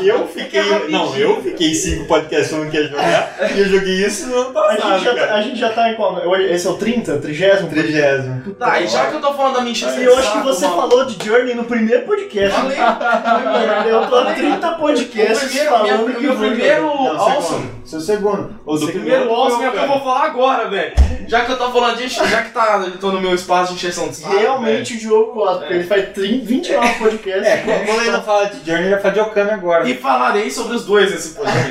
Eu fiquei. Não, eu fiquei cinco podcasts falando que ia jogar e eu joguei isso no ano A passado. gente, já, tá- a gente já tá em qual? Esse é o 30? 30? Trigésimo. Tá, e já que eu tô falando da minha encheção E eu acho que você mal- falou de Journey no primeiro podcast. Falei. [LAUGHS] Eu tô há 30 O podcasts primeiro, falando minha, que meu primeiro Awesome. Seu segundo. O O segundo primeiro Awesome é o que eu vou falar agora, velho. Já que eu tô falando de enche- já que tá, eu tô no meu espaço de encheção de saco. Realmente o jogo porque ele faz 30, 29 podcasts. É, quando ele não fala de Journey, ele vai falar de Okami agora. E falarei sobre os dois nesse podcast.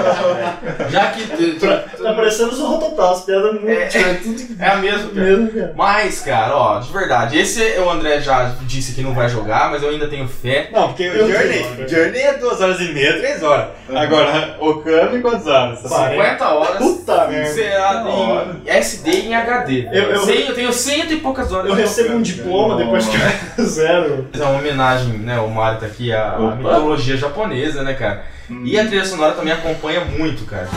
[LAUGHS] já que. tu- tu- Tá parecendo os Rototal, as piadas muito. É. É, tudo É a mesma, cara. mesmo, cara. Mas, cara, ó, de verdade, esse o André já disse que não vai jogar, mas eu ainda tenho fé. Não, porque o Journey. Journey é duas horas e meia, três horas. Agora, Okami, quantas horas? Parei. 50 horas Puta merda. zerado em SD em em HD. Eu- eu- eu tenho cento e poucas horas. Eu recebo um diploma depois que eu [LAUGHS] zero. É uma homenagem, né? O Mario tá aqui à, à Opa. mitologia japonesa, né, cara? E a trilha sonora também acompanha muito, cara.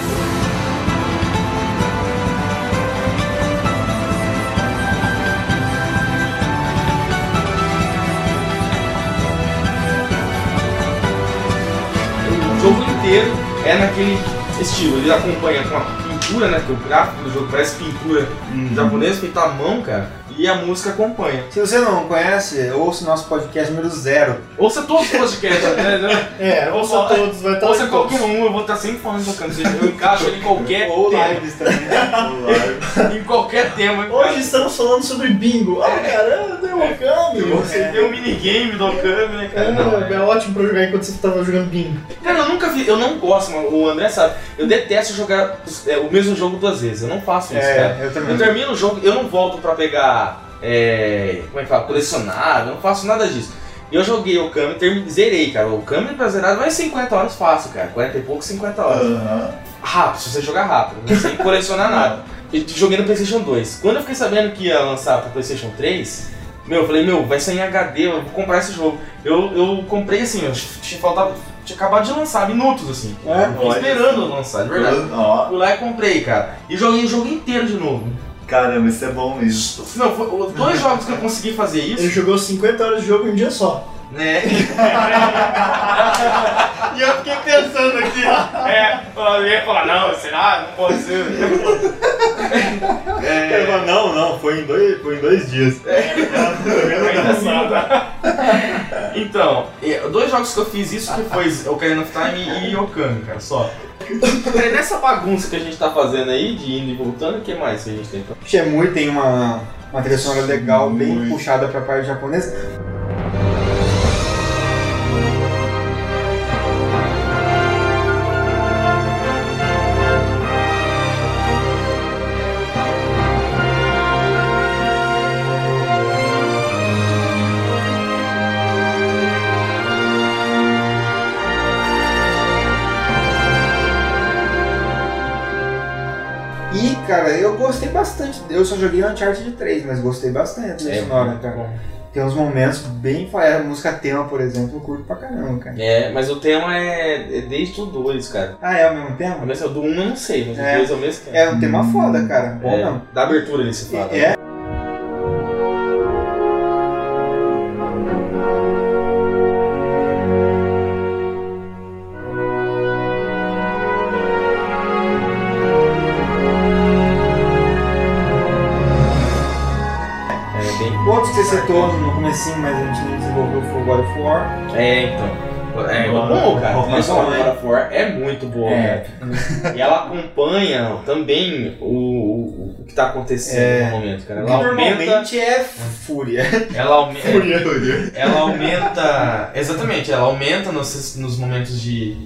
O jogo inteiro é naquele estilo. Ele acompanha com a pintura, né? Que o gráfico do jogo parece pintura japonesa feita à mão, cara. E a música acompanha. Se você não conhece, ouça o nosso podcast número zero. Ouça todos os podcasts, né? [LAUGHS] É, ouça Ou- todos, vai estar Ouça qualquer todos. um, eu vou estar sempre falando do canto. Eu encaixo ele em qualquer Ou tema. lives também. [LAUGHS] Em qualquer tema. Hoje estamos falando sobre bingo. Ah, cara, deu um Okami. Você tem um minigame do Okami, né, cara? Não, É, é ótimo pra jogar enquanto você tava jogando bingo. Cara, eu nunca vi, eu não gosto, mano, o André sabe, eu detesto jogar é, o mesmo jogo duas vezes, eu não faço isso, cara. É, eu também. Eu termino o jogo, eu não volto pra pegar, é, como é que fala, colecionável, eu não faço nada disso. Eu joguei o Okami, termi- zerei, cara, o Okami pra zerar vai 50 horas fácil, cara, 40 e pouco, 50 horas. Aham. Rápido, se você jogar rápido, não sem colecionar nada. [LAUGHS] E joguei no Playstation 2. Quando eu fiquei sabendo que ia lançar pro Playstation 3, meu, eu falei, meu, vai sair em HD, eu vou comprar esse jogo. Eu, eu comprei assim, eu tinha faltado. Tinha acabado de lançar, minutos assim. É? Fiquei esperando lançar, de verdade. Fui lá e comprei, cara. E joguei o jogo inteiro de novo. Caramba, isso é bom mesmo. Não, foi os dois jogos que eu consegui fazer Ele isso, jogou 50 horas de jogo em um dia só. né? [LAUGHS] E eu fiquei pensando aqui. É, eu ia falar, não, será? Não pode ser. É, não, não, foi em dois, foi em dois dias. Ainda assim, tá? Então, é, dois jogos que eu fiz isso que foi Ocarina of Time e Okami, cara, só. É nessa bagunça que a gente tá fazendo aí, de indo e voltando, o que mais que a gente tem? pra- Shemui tem uma, uma trilha sonora legal, bem puxada pra parte japonesa. Bastante. Eu só joguei Uncharted 3, mas gostei bastante da trilha sonora, cara. Tem uns momentos bem. A música tema, por exemplo, eu curto pra caramba, cara. É, mas o tema é, é desde o 2, cara. Ah, é o mesmo tema? Mas o do 1 um eu não sei, mas É. o 2 é o mesmo tema. É um tema foda, cara. Bom É, não. Da abertura ele se fala. É. É, comecinho, mas a gente não desenvolveu foi o God of War. é então. É bom, cara. A sonora do God of War é muito boa, É. cara. E ela acompanha também o, o, o que tá acontecendo É. no momento, cara. Que Ela aumenta. normalmente é fúria. Ela aumenta. Fúria, fúria. ela aumenta. Exatamente, ela aumenta nos, nos momentos de.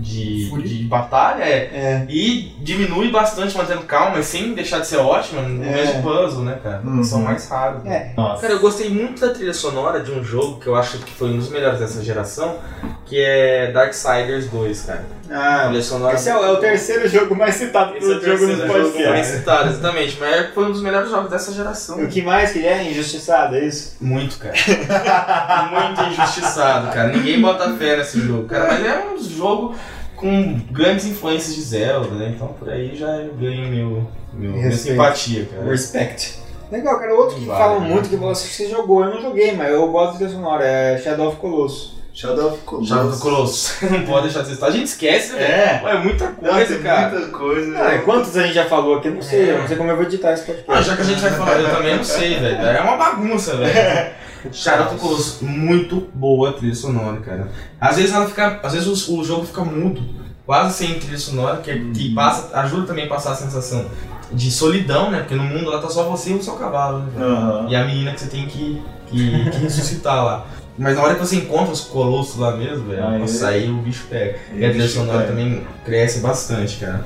De, de batalha é, É. e diminui bastante mantendo calma, mas sem deixar de ser ótima no É. mesmo puzzle, né, cara? Uhum. São mais raros. né? É. Nossa. Cara, eu gostei muito da trilha sonora de um jogo que eu acho que foi um dos melhores dessa geração, que é Darksiders 2, cara. Ah, trilha sonora. esse é o, é o terceiro jogo mais citado Esse é o pelo jogo terceiro nos jogo mais citado, exatamente. Mas é- foi um dos melhores jogos dessa geração. O que mais que ele é? Injustiçado, é isso? Muito, cara. [LAUGHS] Muito injustiçado, cara. Ninguém bota fé nesse jogo, cara. Mas é um jogo com grandes influências de Zelda, né? Então por aí já eu ganho meu, meu, minha simpatia, cara. Respect. Legal, cara. Outro que Vale, falam né? muito que você, que você jogou, eu não joguei, mas eu gosto de trilha sonora, é Shadow of Colossus. Shadow of Colossus. Chave do Colosso. [LAUGHS] Não pode deixar de citar. A gente esquece, né? É. Ué, muita Não, coisa, tem cara. muita coisa. Ah, quantos a gente já falou aqui? Eu não sei, É. eu não sei como eu vou editar esse podcast. Ah, já que a gente vai falar, eu também não sei, velho. É uma bagunça, velho. [LAUGHS] Shadow of Colossus, muito boa a trilha sonora, cara. Às vezes ela fica. Às vezes o, o jogo fica mudo, quase sem trilha sonora, que, é- que passa, ajuda também a passar a sensação de solidão, né? Porque no mundo lá tá só você e o seu cavalo, né? Aham. E a menina que você tem que, que, que ressuscitar lá. Mas na hora que você encontra os colossos lá mesmo, velho, Ah, nossa, aí o bicho pega. E a trilha sonora também cresce bastante, cara.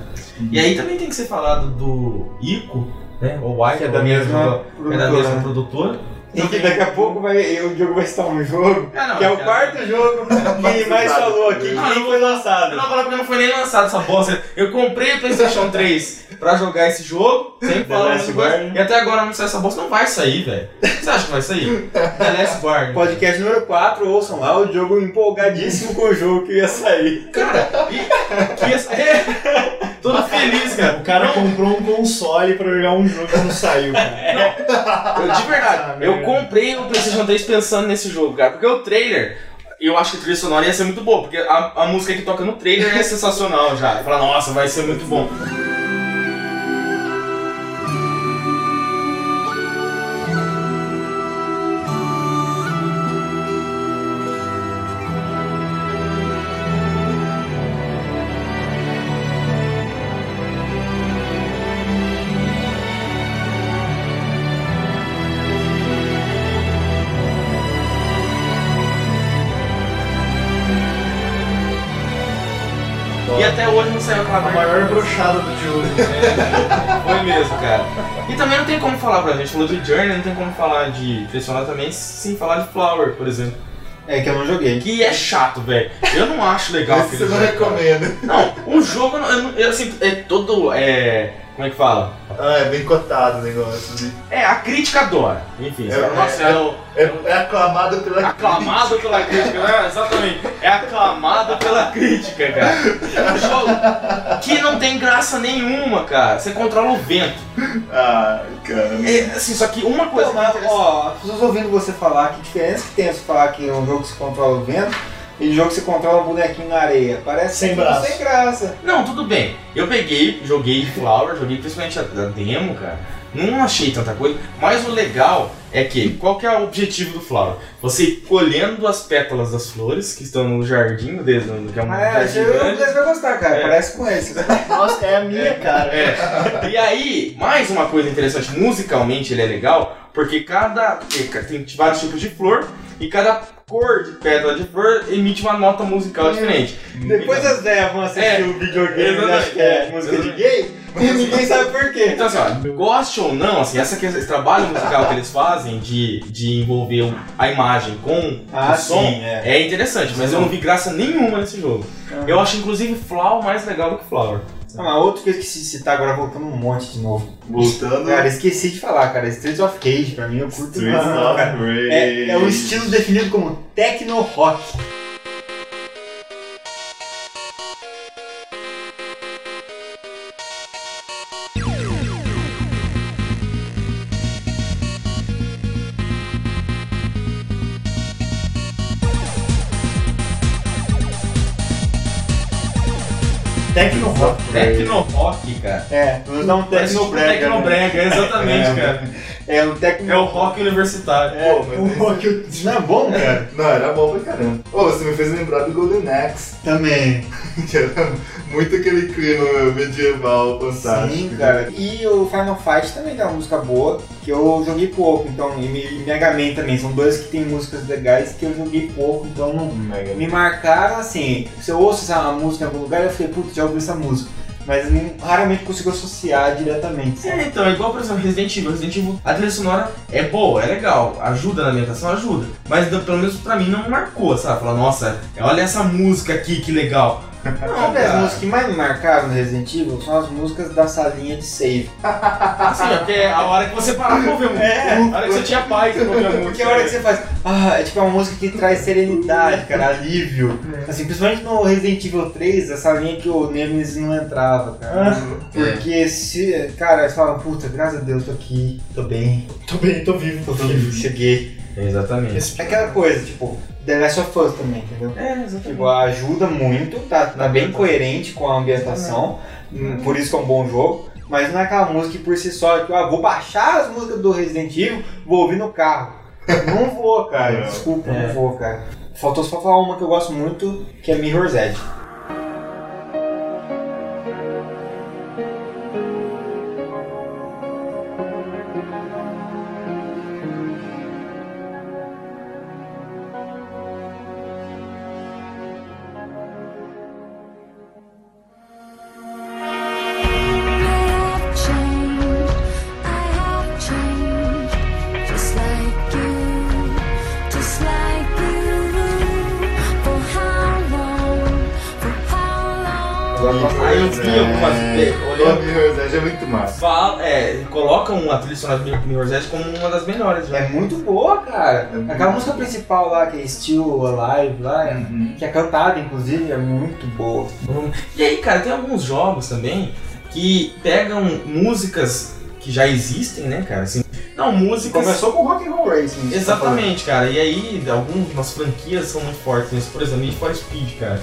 E aí também tem que ser falado do Ico, né? O White, Que é da mesma é da mesma né? produtora. E que daqui a pouco vai, o jogo vai estar um jogo, Ah, não, que é o quarto jogo que mais falou aqui, que nem não. foi Eu lançado. não vou falar porque não foi nem lançado essa bosta. Eu comprei o PlayStation 3 pra jogar esse jogo, sempre falando essa coisa, e até agora não sai essa bosta. Não vai sair, velho. Você acha que vai sair? The Last Guardian. Podcast número 4, ouçam lá o jogo empolgadíssimo com o jogo que ia sair. Cara, e, que essa, [LAUGHS] é, todo feliz, cara. O cara comprou um console pra jogar um jogo que não saiu, cara. Eu, de verdade, Ah, eu. Comprei o PlayStation 3 pensando nesse jogo, cara, porque o trailer. Eu acho que a trilha sonora ia ser muito boa, porque a, a música que toca no trailer é sensacional já. Fala, nossa, vai ser muito bom. Brochada do jogo. [LAUGHS] Foi mesmo, cara. E também não tem como falar pra gente, falou do Journey, não tem como falar de trilha também sem falar de Flower, por exemplo. É que eu não joguei. Que é chato, velho. Eu não acho legal Esse você não recomenda. Não, o jogo, eu eu, assim, é todo. É. Como é que fala? Ah, é bem cotado o negócio. de- É, a crítica adora. Enfim, É, é, é, o- É, é aclamado pela aclamado pela crítica, né? Exatamente. É aclamado pela crítica, cara. É um jogo que não tem graça nenhuma, cara. Você controla o vento. Ah, cara. É, assim, só que uma coisa Então, é mas, interessante. ó, as pessoas ouvindo você falar, que diferença que tem você falar que é um jogo que se controla o vento e um jogo que se controla um bonequinho na areia? Parece Sem braço. sem graça. Não, tudo bem. Eu peguei, joguei Flower, joguei principalmente a, a demo, cara. Não achei tanta coisa, mas o legal é que, qual que é o objetivo do Flower? Você ir colhendo as pétalas das flores que estão no jardim, desde que é um Mas é, jardim você grande. você vai gostar, cara. É. Parece com esse. [LAUGHS] Nossa, é a minha cara. É. E aí, mais uma coisa interessante, musicalmente ele é legal, porque cada. tem vários tipos de flor e cada cor de pétala de flor emite uma nota musical diferente. Depois Então- as velhas vão assistir É, o videogame e exatamente, acham que é é, música de gay e ninguém sabe por quê. Então, assim, ó, goste ou não, assim, essa, que- esse trabalho musical que eles fazem de, de envolver a imagem com Ah, o som sim, é. é. interessante, mas eu não vi graça nenhuma nesse jogo. Eu acho, inclusive, Flow mais legal do que Flower. Ah, mas outro que eu esqueci de citar agora, voltando um monte de novo. Voltando. Cara, esqueci de falar, cara. Streets of Cage, pra mim, eu curto Streets of cara. Rage. É, é um estilo definido como techno rock. Tecno Rock. Tecno Rock, cara. É, vamos dar um Parece techno tipo brega. né? Tecnobrega, exatamente, É. cara. É um techno É o rock universitário. É, Pô, O rock. Não é bom, cara? Não, era bom pra caramba. Ô, você me fez lembrar do Golden Axe, Também. [LAUGHS] que era muito aquele clima medieval fantástico. Sim, cara. E o Final Fight também tem uma música boa, que eu joguei pouco, então, e Me- e Mega Man também. São dois que tem músicas legais que eu joguei pouco, então não. Mega Me marcaram assim, se eu ouço essa música em algum lugar, eu falei, putz, já ouvi essa música. Mas raramente consigo associar diretamente. sabe? É, então, é igual, por exemplo, Resident Evil. Resident Evil, a trilha sonora é boa, é legal, ajuda na ambientação, ajuda. Mas pelo menos pra mim não marcou, sabe? Falar, nossa, olha essa música aqui, que legal. Não, as músicas que mais me marcaram no Resident Evil são as músicas da salinha de save. Assim, ó, porque é a hora que você parar pra ouvir a música. É. A hora que você tinha paz pra ouvir a música. Porque a hora que você faz. Ah, é tipo uma música que traz serenidade, cara, alívio. Assim, principalmente no Resident Evil 3, essa linha que o Nemesis não entrava, cara. Porque se. Cara, você fala, puta, graças a Deus, tô aqui, tô bem, Tô bem, tô vivo, tô tô vivo. cheguei. Exatamente. É aquela coisa, tipo, The Last of Us também, entendeu? É, exatamente. Tipo, ajuda muito, tá, tá bem coerente com a ambientação, hum, por isso que é um bom jogo. Mas não é aquela música que por si só, tipo, ah, vou baixar as músicas do Resident Evil, vou ouvir no carro. Não vou, cara, [LAUGHS] Não. desculpa, É. não vou, cara. Faltou só falar uma que eu gosto muito, que é Mirror's Edge. Colocam a trilha sonora do Mirror's como uma das melhores. É muito boa, cara. É Aquela música principal lá, que é Still Alive, lá, é- Uhum. que é cantada, inclusive, é muito boa. E aí, cara, tem alguns jogos também que pegam músicas que já existem, né, cara? Assim, não, músicas. Começou com Rock and Roll Racing. tá. Exatamente, cara. E aí, algumas franquias são muito fortes nisso. Por exemplo, Need for Speed, cara.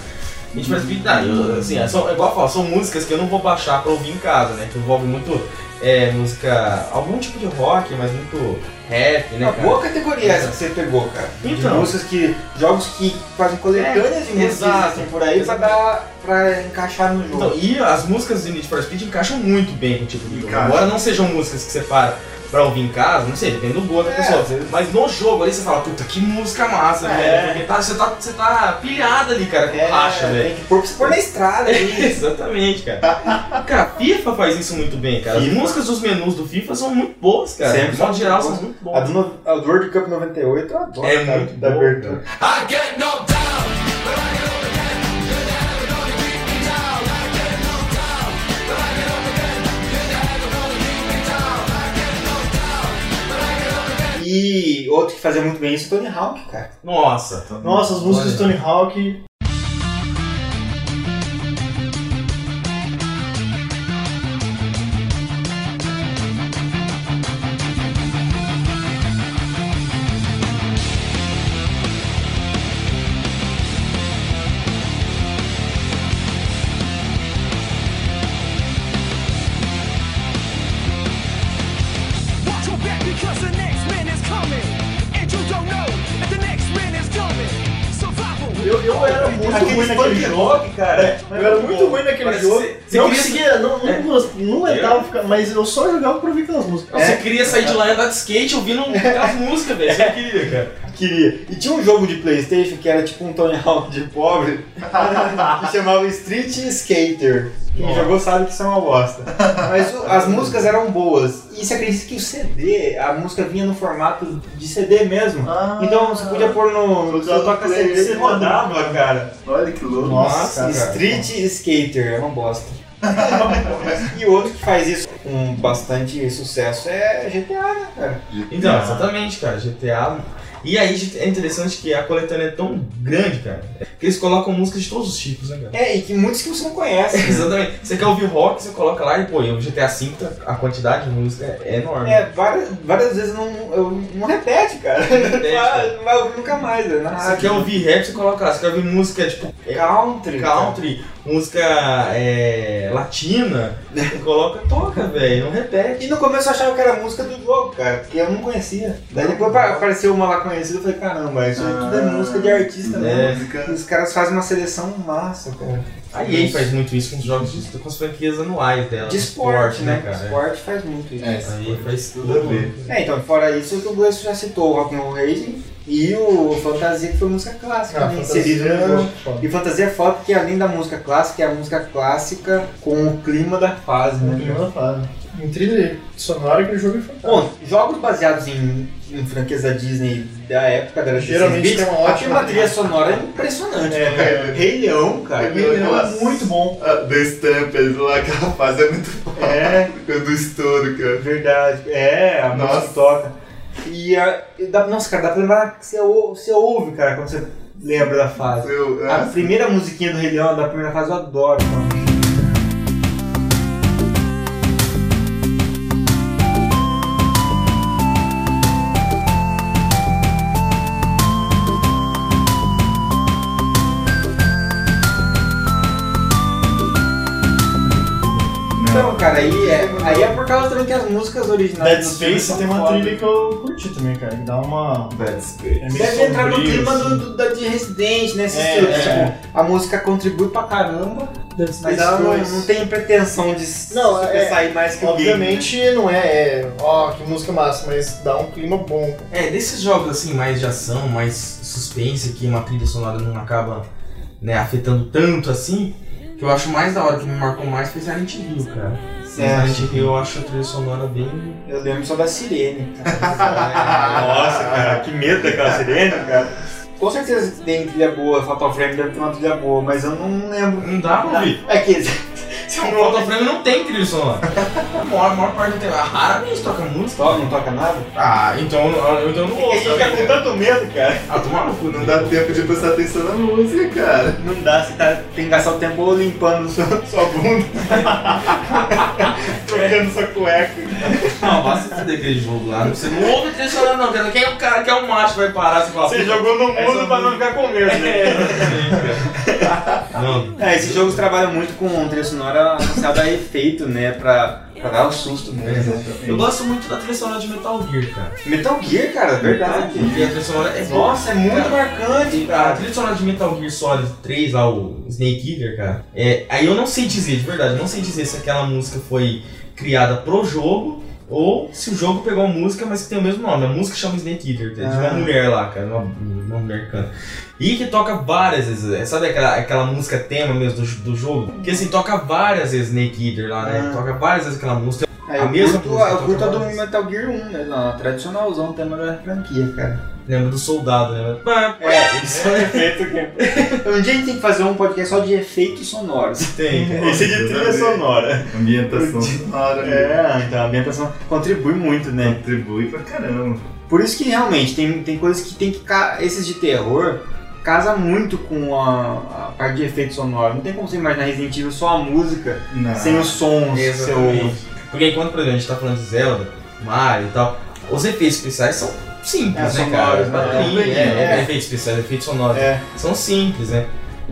Need for Speed, ah, eu, assim, é, são, é igual eu falo, são músicas que eu não vou baixar pra ouvir em casa, né? Que envolve muito é, música, algum tipo de rock, mas muito rap, né, Uma cara? boa categoria essa que você pegou, cara. De Então. músicas que. Jogos que fazem coletâneas de músicas assim, por aí pra, dar, pra encaixar no jogo. Então, e as músicas de Need for Speed encaixam muito bem com o tipo de jogo. Encaixa. Embora não sejam músicas que você para pra ouvir em casa, não sei, depende do gosto da É, pessoa. vezes- Mas no jogo ali você fala, puta, que música massa, É. velho. Porque tá, você, tá, você tá pilhado ali, cara, com É, racha, velho. tem que pôr pra você pôr na estrada ali. [LAUGHS] Exatamente, cara. cara, FIFA faz isso muito bem, cara. As FIFA. músicas dos menus do FIFA são muito boas, cara. Sempre De modo geral, muito são boas. muito A boas. do, no- a do World Cup 98 eu adoro, É cara, muito da boa, abertura. E outro que fazia muito bem isso é Tony Hawk, cara. Nossa. Nossa, as músicas de Tony Hawk. Mas eu só jogava pra ouvir aquelas músicas. Você queria sair de lá e andar de skate ouvindo [LAUGHS] aquelas músicas, velho. Você queria, cara. Queria. E tinha um jogo de Playstation que era tipo um Tony Hawk de pobre, que chamava Street Skater. Quem Nossa. jogou sabe que isso é uma bosta. Mas o- as músicas eram boas. E você acredita que o CD, a música vinha no formato de CD mesmo. Ah. Então você podia pôr no, no seu toca CD e rodava, cara. Olha que louco. Nossa, cara. Street Skater é uma bosta. [LAUGHS] e outro que faz isso com bastante sucesso é GTA, né, cara? Então, exatamente, cara. GTA. E aí é interessante que a coletânea é tão grande, cara. Que eles colocam músicas de todos os tipos, né, cara? É, e que muitos que você não conhece. né? [LAUGHS] Exatamente. Você quer ouvir rock, você coloca lá e, pô, e o GTA V, a quantidade de música é enorme. É, várias, várias vezes não, eu, não repete, cara. repete, [LAUGHS] Vai- cara. Não vai ouvir nunca mais, né? Você quer ouvir rap, você coloca lá. Você quer ouvir música, tipo, é, country. country, música é, latina, [LAUGHS] coloca, toca, velho, não repete. E no começo eu achava que era música do jogo, cara, porque eu não conhecia. Daí depois apa- apareceu uma lá conhecida eu falei, caramba, isso aí tudo é música de artista É. Música. Os caras fazem uma seleção massa, cara. A EA faz muito isso com os jogos, de, com as franquias anuais dela. De esporte, né? cara? Esporte faz muito isso. É, A EA faz Tudo a ver. É, então, fora isso, o que o Gleison já citou, o Rock'n'Roll Racing e o Fantasia, que foi música clássica, Ah, né, inserido jogo. E fantasia é foda porque além da música clássica, é a música clássica com o clima da fase, né? Primeira fase. Em trilha sonora que o jogo é fantástico. Bom, jogos baseados em, em franquias da Disney da época da Geralmente 16 tem uma ótima a trilha sonora é impressionante. É, cara. Rei Leão, cara. É, Ele é muito bom. Ah, do Stampede lá, aquela fase é muito boa. É, [LAUGHS] Do estouro, cara. verdade. É, a Nossa. música toca. E, a, e dá, nossa, cara, dá pra lembrar que você, você ouve, cara, quando você lembra da fase. Eu, A ah, primeira musiquinha do Rei Leão da primeira fase eu adoro, mano. Então, cara, aí é, aí é por causa também que as músicas originais Dead Space tem uma foda. trilha que eu curti também, cara. Que dá uma. Dead Space. É meio Deve entrar no clima assim. do, do- da de Resident, né? É, estilo, é. tipo, a música contribui pra caramba, Dead mas ela não, não tem pretensão de Não, super é- sair mais que o game. Obviamente não é, é, ó, que música massa, mas dá um clima bom. É, desses jogos assim, mais de ação, mais suspense, que uma trilha sonora não acaba né, afetando tanto assim, que eu acho mais da hora, que me marcou mais foi Silent Hill, cara. Silent Hill eu acho a trilha sonora bem. Eu lembro só da sirene. [LAUGHS] Nossa, cara, que medo daquela sirene, cara. Com certeza tem trilha boa, Fatal Frame deve ter uma trilha boa, mas eu não lembro. Não dá pra ouvir. É que O Fatal Frame não tem trilha sonora. A maior, a maior parte do tempo. Raramente toca música. Só não toca nada? Ah, então, então eu não ouço. também, cara. tanto medo, cara. Ah, toma no cu. Não dá tempo de prestar atenção na música, cara. Não dá, você tá, tem que gastar o tempo limpando sua, sua bunda. [LAUGHS] Trocando sua cueca. Não, basta você aquele jogo lá. Você não ouve trilha sonora, não. cara. Quem é o cara, quem é o macho que vai parar e falar. Você "Puta, jogou no mundo pra não ficar com medo, né? É, cara. Não, É, esses jogos trabalham muito com trilha sonora associada a efeito, né? Pra, pra dar o susto mesmo. eu gosto muito da trilha sonora de Metal Gear, cara. Metal Gear, cara, verdade. E a trilha sonora é. Nossa, é muito Cara, marcante, A cara. trilha sonora de Metal Gear Solid 3, lá, o Snake Eater, cara, é, aí eu não sei dizer, de verdade, eu não sei dizer se aquela música foi criada pro jogo ou se o jogo pegou música, mas que tem o mesmo nome. A música chama Snake Eater, de uma Ah. mulher lá, cara, uma, uma mulher que canta. E que toca várias vezes, é, sabe aquela, aquela música tema mesmo do, do jogo? Que assim, toca várias vezes Snake Eater lá, né? Ah. Toca várias vezes aquela música. É, a eu mesma curto, música, eu curto a do. Metal Gear 1 mesmo, a tradicionalzão, o tema da franquia, cara. Lembra do soldado, né? É, isso é um efeito que... [LAUGHS] Um dia a gente tem que fazer um podcast só de efeitos sonoros. Tem, cara. [LAUGHS] Esse é de trilha sonora. Ambientação sonora. É, então a ambientação contribui muito, né? Contribui pra caramba. Por isso que realmente tem, tem coisas que tem que. ca- Esses de terror casa muito com a, a parte de efeito sonoro. Não tem como você imaginar Resident Evil só a música Não. sem os sons que você ouve. Porque enquanto, por exemplo, a gente tá falando de Zelda, Mario e tal, os efeitos especiais são simples, É, né, sonoros, cara? né? Padrinho, É, é, é. efeitos especiais, efeitos sonoros. É, São simples, né?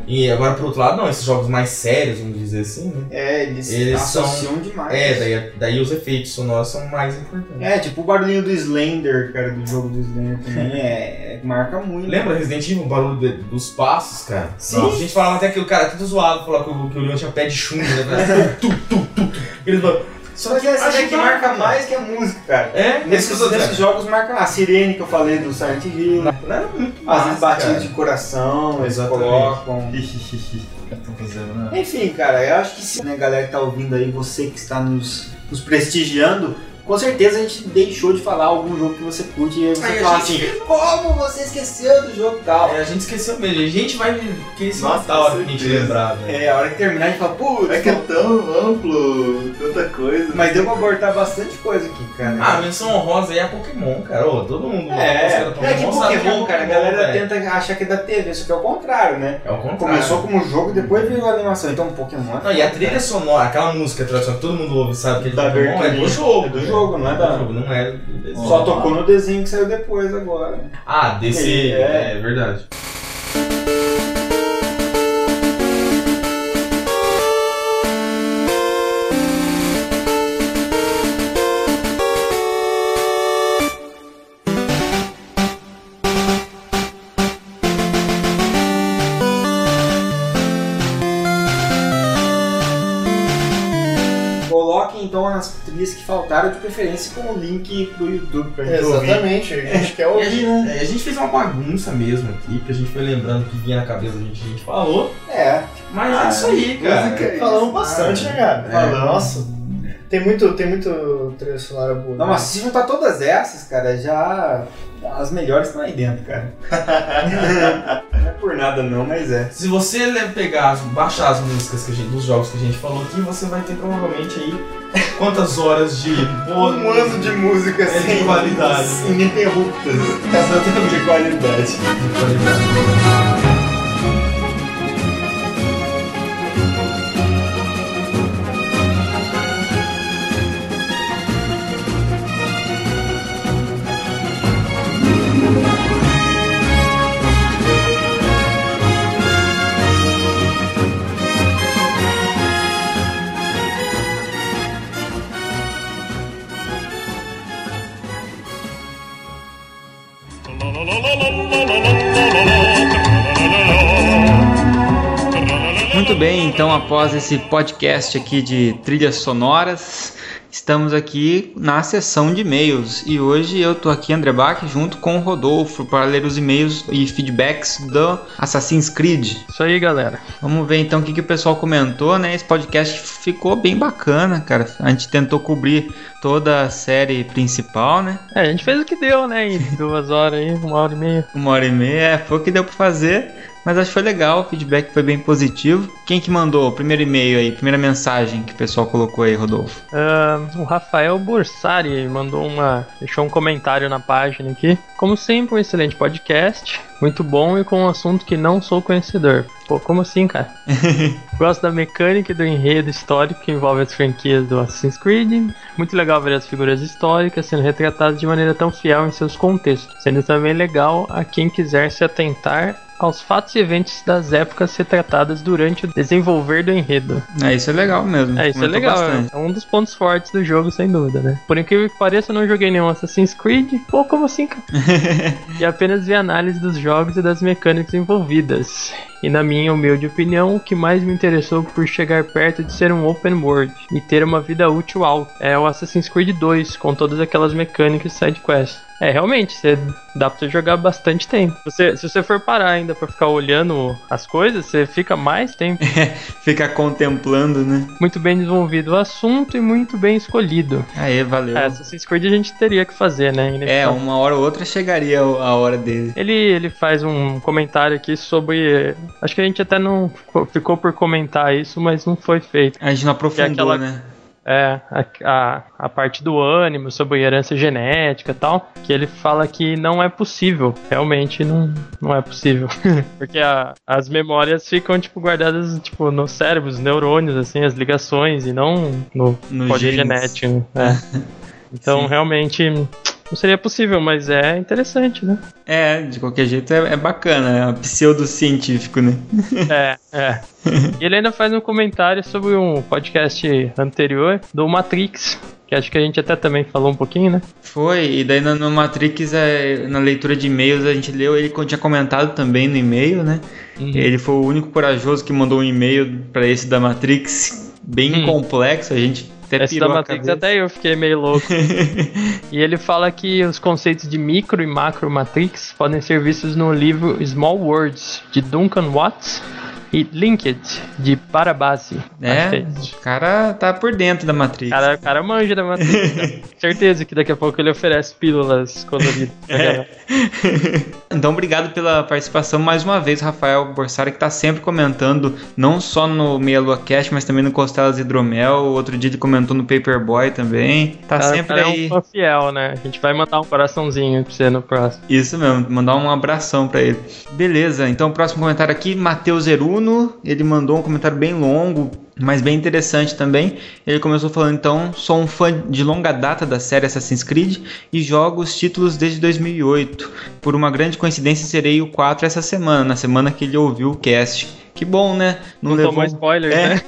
E agora, por outro lado, não, esses jogos mais sérios, vamos dizer assim, né? é, eles, Eles associam demais. É, daí, daí os efeitos sonoros são mais importantes. É, tipo o barulhinho do Slender, cara, do jogo do Slender também [LAUGHS] é, é- marca muito. Lembra Resident Evil, o barulho de- dos passos, cara? Sim. Nossa, a gente falava até que o cara é tudo zoado, falar que o, que o Leon tinha pé de chumbo, né? [LAUGHS] tu, tu, tu, tu. Eles falam, Só que essa daqui marca mais que a música, cara. É, Nesses, nesses, nesses jogos marca a sirene que eu falei do Silent Hill. Não era muito Às massa, vezes batidas de coração, eles colocam. [LAUGHS] Nada. Enfim, cara, eu acho que se né, galera que tá ouvindo aí, você que está nos, nos prestigiando, com certeza a gente deixou de falar algum jogo que você curte e você Aí a fala gente- assim, como você esqueceu do jogo tal? É, a gente esqueceu mesmo. A gente vai querer se matar a hora que a gente lembrar, velho. É, a hora que terminar a gente fala, putz, É que é tão amplo, tanta coisa. mas deu pra cortar bastante coisa aqui, cara. Ah, a menção honrosa aí é Pokémon, cara. Ô, todo mundo. é, gosta é que sabe Pokémon, é cara, a galera velho. tenta achar que é da TV, só que é o contrário, né? É o contrário. Começou como jogo, depois virou animação, então Pokémon é Não, e a trilha sonora, aquela música tradicional que todo mundo ouve, sabe que é de Pokémon, é do jogo. É do jogo, não é da- do jogo, não é. Só tocou no desenho que saiu depois agora. Ah, desse. É. É, verdade. Que faltaram de preferência com o link pro YouTube pra gente ouvir. Exatamente, a gente quer E a, ouvir, gente, né? é, a gente fez uma bagunça mesmo aqui, porque a gente foi lembrando o que vinha na cabeça da gente, a gente falou. É, Mas Ah, é isso aí, cara. é isso. Falamos bastante, né, cara? É. Falamos. Nossa, tem muito, tem muito trilha sonora boa. não, né? mas se juntar todas essas, cara, já. As melhores estão aí dentro, cara. [LAUGHS] não é por nada não, mas é. Se você pegar, baixar as músicas que a gente, dos jogos que a gente falou aqui, você vai ter provavelmente aí quantas horas de boa Um ano de música É de sem qualidade. ininterruptas. Exatamente de qualidade. de qualidade. Após esse podcast aqui de trilhas sonoras, estamos aqui na sessão de e-mails e hoje eu tô aqui, André Bach, junto com o Rodolfo para ler os e-mails e feedbacks do Assassin's Creed. Isso aí, galera. Vamos ver então o que, que o pessoal comentou, né? Esse podcast ficou bem bacana, cara. A gente tentou cobrir toda a série principal, né? É, a gente fez o que deu, né? Em duas horas aí, uma hora e meia. Uma hora e meia, é, foi o que deu pra fazer. Mas acho que foi legal, o feedback foi bem positivo. Quem que mandou o primeiro e-mail aí, primeira mensagem que o pessoal colocou aí, Rodolfo? Ah, o Rafael Borsari mandou uma. deixou um comentário na página aqui. Como sempre, um excelente podcast. Muito bom e com um assunto que não sou conhecedor. Pô, como assim, cara? [LAUGHS] Gosto da mecânica e do enredo histórico que envolve as franquias do Assassin's Creed. Muito legal ver as figuras históricas sendo retratadas de maneira tão fiel em seus contextos. Sendo também legal a quem quiser se atentar aos fatos e eventos das épocas retratadas durante o desenvolver do enredo. É, isso é legal mesmo. É, isso é legal. bastante. É um dos pontos fortes do jogo, sem dúvida, né? Por incrível que pareça, eu não joguei nenhum Assassin's Creed. Pô, como assim, cara? e apenas vi análise dos jogos e das mecânicas envolvidas. E na minha humilde opinião, o que mais me interessou por chegar perto de ser um open world e ter uma vida útil alta é o Assassin's Creed 2, com todas aquelas mecânicas e side quests. É, realmente, você, dá pra você jogar bastante tempo. Você, se você for parar ainda pra ficar olhando as coisas, você fica mais tempo. [LAUGHS] Fica contemplando, né? Muito bem desenvolvido o assunto e muito bem escolhido. Aê, valeu. É, Assassin's Creed a gente teria que fazer, né? É, uma hora ou outra chegaria a hora dele. Ele, ele faz um comentário aqui sobre. Acho que a gente até não ficou- por comentar isso, mas não foi feito. A gente não é aprofundou, aquela- né? É, a, a, a parte do ânimo, sobre herança genética e tal, que ele fala que não é possível. Realmente não, não é possível. [LAUGHS] Porque a- as memórias ficam, tipo, guardadas, tipo, no cérebro, os neurônios, assim, as ligações, e não no, No genes. genético. É. [LAUGHS] Então, Sim. realmente, não seria possível, mas é interessante, né? É, de qualquer jeito é, é bacana, é pseudocientífico, né? [LAUGHS] É, é. E ele ainda faz um comentário sobre um podcast anterior do Matrix, que acho que a gente até também falou um pouquinho, né? Foi, e daí no, Matrix, é, na leitura de e-mails, a gente leu, ele tinha comentado também no e-mail, né? Ele foi o único corajoso que mandou um e-mail pra esse da Matrix, bem Hum. complexo, a gente até Esse da Matrix até eu fiquei meio louco. [LAUGHS] e ele fala que os conceitos de micro e macro Matrix podem ser vistos no livro Small Words, de Duncan Watts, e Linked, de que É, é o cara tá por dentro da Matrix. Cara, o cara manja da Matrix. [LAUGHS] Certeza que daqui a pouco ele oferece pílulas coloridas. galera. [LAUGHS] Então, obrigado pela participação mais uma vez, Rafael Borsari, que tá sempre comentando, não só no Meia Lua Cast, mas também no Costelas Hidromel. Outro dia ele comentou no Paperboy também. Tá Cara, sempre cara aí. é um fã fiel, né? A gente vai mandar um coraçãozinho pra você no próximo. Isso mesmo, mandar um abração pra ele. Beleza, então o próximo comentário aqui, Matheus Eruno. Ele mandou um comentário bem longo, mas bem interessante também. Ele começou falando então: sou um fã de longa data da série Assassin's Creed e jogo os títulos desde 2008. Por uma grande coincidência, serei o 4 essa semana, na semana que ele ouviu o cast. Que bom, né? Não tomou spoiler, É. né?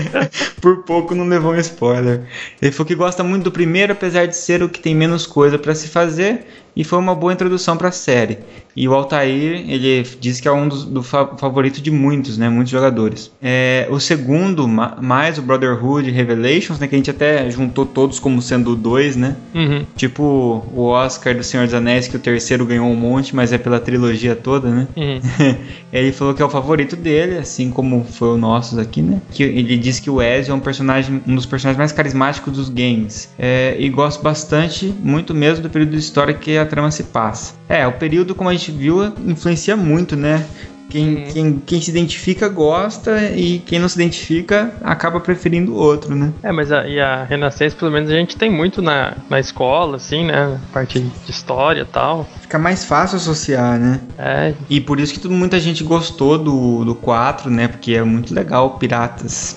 [LAUGHS] Por pouco não levou um spoiler. Ele falou que gosta muito do primeiro, apesar de ser o que tem menos coisa pra se fazer, e foi uma boa introdução pra série. E o Altair, ele diz que é um dos do favorito de muitos, né? Muitos jogadores. É, o segundo, ma- mais o Brotherhood Revelations, né? Que a gente até juntou todos como sendo dois, né? Uhum. Tipo o Oscar do Senhor dos Anéis, que o terceiro ganhou um monte, mas é pela trilogia toda, né? Uhum. [LAUGHS] ele falou que é o favorito dele, assim como foi o nosso aqui, né? Que ele disse que o Ezio é um personagem, um dos personagens mais carismáticos dos games. É, e gosto bastante, muito mesmo, do período de história que a trama se passa. É, o período, como a gente viu, influencia muito, né? Quem, quem, quem se identifica gosta e quem não se identifica acaba preferindo o outro, né? É, mas a, e a Renascença, pelo menos, a gente tem muito na, na escola, assim, né? Parte de história e tal. Fica mais fácil associar, né? É, E por isso que tudo- muita gente gostou do, do 4, né? Porque é muito legal, Piratas.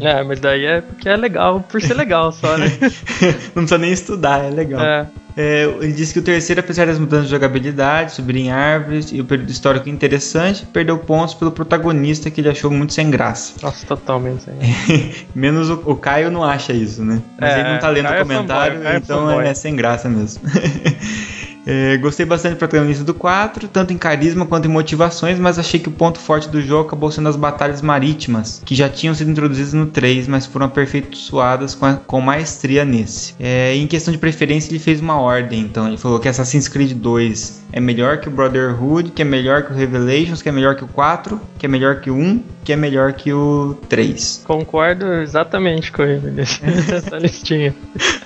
é, mas daí é porque é legal, por ser legal só, né? [LAUGHS] Não precisa nem estudar, é legal. É. É, ele disse que o terceiro, apesar das mudanças de jogabilidade, subir em árvores e o período histórico interessante, perdeu pontos pelo protagonista que ele achou muito sem graça. Nossa, totalmente. Hein? [LAUGHS] Menos o, o Caio não acha isso, né? Mas É, ele não tá lendo Caio o é comentário, fanboy, é então fanboy. é sem graça mesmo. [LAUGHS] É, gostei bastante do protagonista do 4, tanto em carisma quanto em motivações, mas achei que o ponto forte do jogo acabou sendo as batalhas marítimas, que já tinham sido introduzidas no 3, mas foram aperfeiçoadas com, a- com maestria nesse. É, em questão de preferência, ele fez uma ordem, então ele falou que Assassin's Creed 2 é melhor que o Brotherhood, que é melhor que o Revelations, que é melhor que o 4, que é melhor que o 1, que é melhor que o 3. Concordo exatamente com ele [LAUGHS] nessa listinha.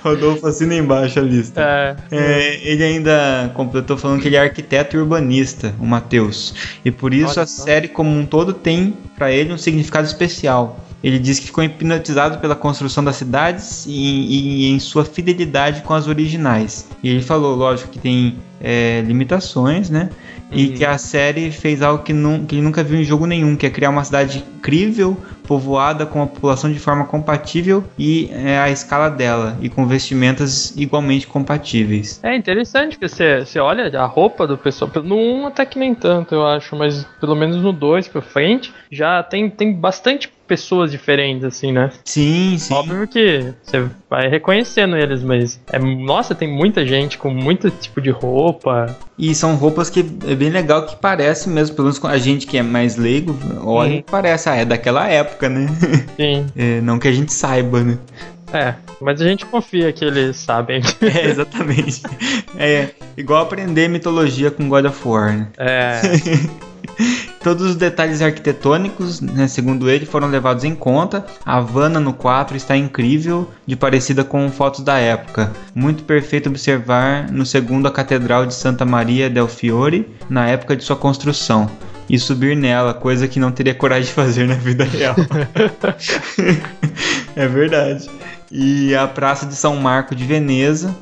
Rodolfo assina embaixo a lista. É, É, ele ainda ainda completou falando que ele é arquiteto e urbanista, o Matheus. E por isso Olha a só. série como um todo tem pra ele um significado especial. Ele diz que ficou hipnotizado pela construção das cidades e, e em sua fidelidade com as originais. E ele falou, lógico, que tem é, limitações, né? E Uhum. que a série fez algo que, nun- que ele nunca viu em jogo nenhum, que é criar uma cidade incrível, povoada com a população de forma compatível e é, a escala dela, e com vestimentas igualmente compatíveis. É interessante que você, você olha a roupa do pessoal. No 1 até que nem tanto, eu acho, mas pelo menos no 2 pra frente já tem, tem bastante pessoas diferentes, assim, né? Sim, sim. Óbvio que você vai reconhecendo eles, mas é, nossa, tem muita gente com muito tipo de roupa. E são roupas que é bem legal que parece mesmo, pelo menos com a gente que é mais leigo, olha Uhum. e parece, ah, é daquela época, né? [LAUGHS] Sim, É, não que a gente saiba, né? é. Mas a gente confia que eles sabem. [LAUGHS] É, exatamente. É igual aprender mitologia com God of War, né? É. [LAUGHS] Todos os detalhes arquitetônicos, né, segundo ele, foram levados em conta. A Havana no 4 está incrível, de parecida com fotos da época. Muito perfeito observar no segundo a Catedral de Santa Maria del Fiore, na época de sua construção. E subir nela, coisa que não teria coragem de fazer na vida real. [LAUGHS] é verdade. E a Praça de São Marco de Veneza,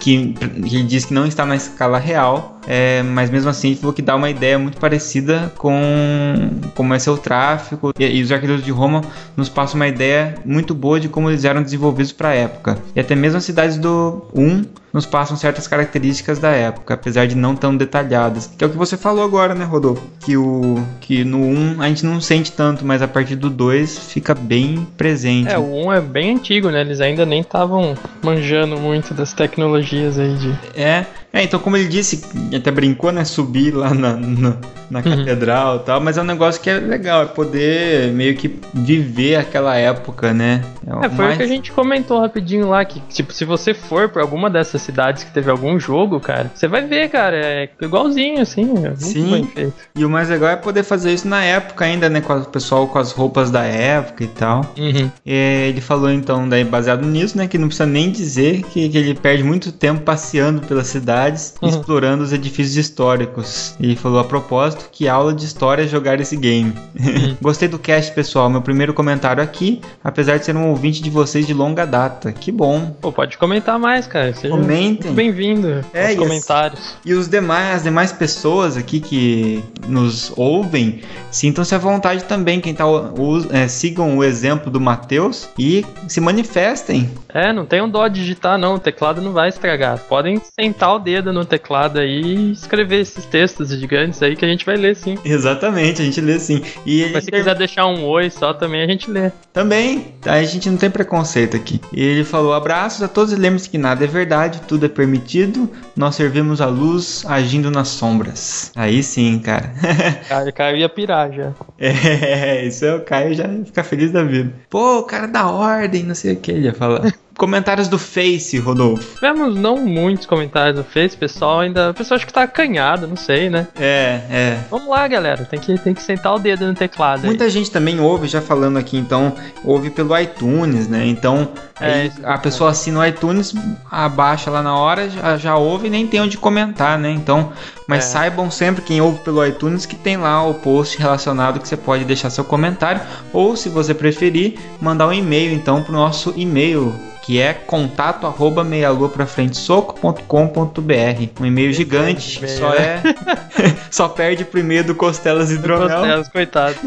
que, que diz que não está na escala real, é, mas mesmo assim ele falou que dá uma ideia muito parecida com como é seu tráfego. E, e os arquitetos de Roma nos passam uma ideia muito boa de como eles eram desenvolvidos para a época. E até mesmo as cidades do 1 nos passam certas características da época, apesar de não tão detalhadas. Que é o que você falou agora, né, Rodolfo? Que, o, que no 1 a gente não sente tanto, mas a partir do 2 fica bem presente. É, o 1 é bem antigo, né? Eles ainda nem estavam manjando muito das tecnologias aí de. É, é, então como ele disse, até brincou, né, subir lá na, na, na catedral e tal, mas é um negócio que é legal, é poder meio que viver aquela época, né? É, foi mais- o que a gente comentou rapidinho lá, que, tipo, se você for pra alguma dessas cidades que teve algum jogo, cara, você vai ver, cara, é igualzinho, assim, é muito Sim. bem feito. E o mais legal é poder fazer isso na época ainda, né, com o pessoal com as roupas da época e tal. Uhum. É, ele falou então, daí baseado nisso, né, que não precisa nem dizer que, que ele perde muito tempo passeando pelas cidades, Uhum. explorando os edifícios históricos. Ele falou a propósito que aula de história é jogar esse game. Uhum. [LAUGHS] Gostei do cast, pessoal. Meu primeiro comentário aqui, apesar de ser um ouvinte de vocês de longa data. Que bom. Pô, pode comentar mais, cara. Seja Comentem. muito bem-vindo É, aos e comentários. E os demais, as demais pessoas aqui que nos ouvem, sintam-se à vontade também. Quem tá, o- é, sigam o exemplo do Matheus e se manifestem. É, não tem um dó de digitar, não. O teclado não vai estragar. Podem sentar o dedo no teclado aí e escrever esses textos gigantes aí que a gente vai ler sim. Exatamente, a gente lê sim. E Mas se ter- quiser deixar um oi só também a gente lê. Também, a gente não tem preconceito aqui. E ele falou: abraços a todos e lembre-se que nada é verdade, tudo é permitido. Nós servimos a luz agindo nas sombras. Aí sim, cara. [LAUGHS] Cara, o cara ia pirar já. é, isso é o Caio já fica feliz da vida. Pô, o cara da ordem, não sei o que ele ia falar. Comentários do Face, Rodolfo. Tivemos não muitos comentários no Face, pessoal ainda. O pessoal acho que tá acanhado, não sei, né? É, é. Vamos lá, galera. Tem que, tem que sentar o dedo no teclado aí. Muita gente também ouve, já falando aqui, então, ouve pelo iTunes, né? Então, É, aí a pessoa assina o iTunes, abaixa lá na hora, já, já ouve e nem tem onde comentar, né? Então, mas É. saibam sempre, quem ouve pelo iTunes, que tem lá o post relacionado que você pode deixar seu comentário, ou se você preferir, mandar um e-mail, então, pro nosso e-mail. Que é contato arroba meialuaprafrentesoco.com.br Um e-mail gigante, que só é. [LAUGHS] só perde pro e-mail do Costelas Hidromel. Costelas, coitado. [LAUGHS]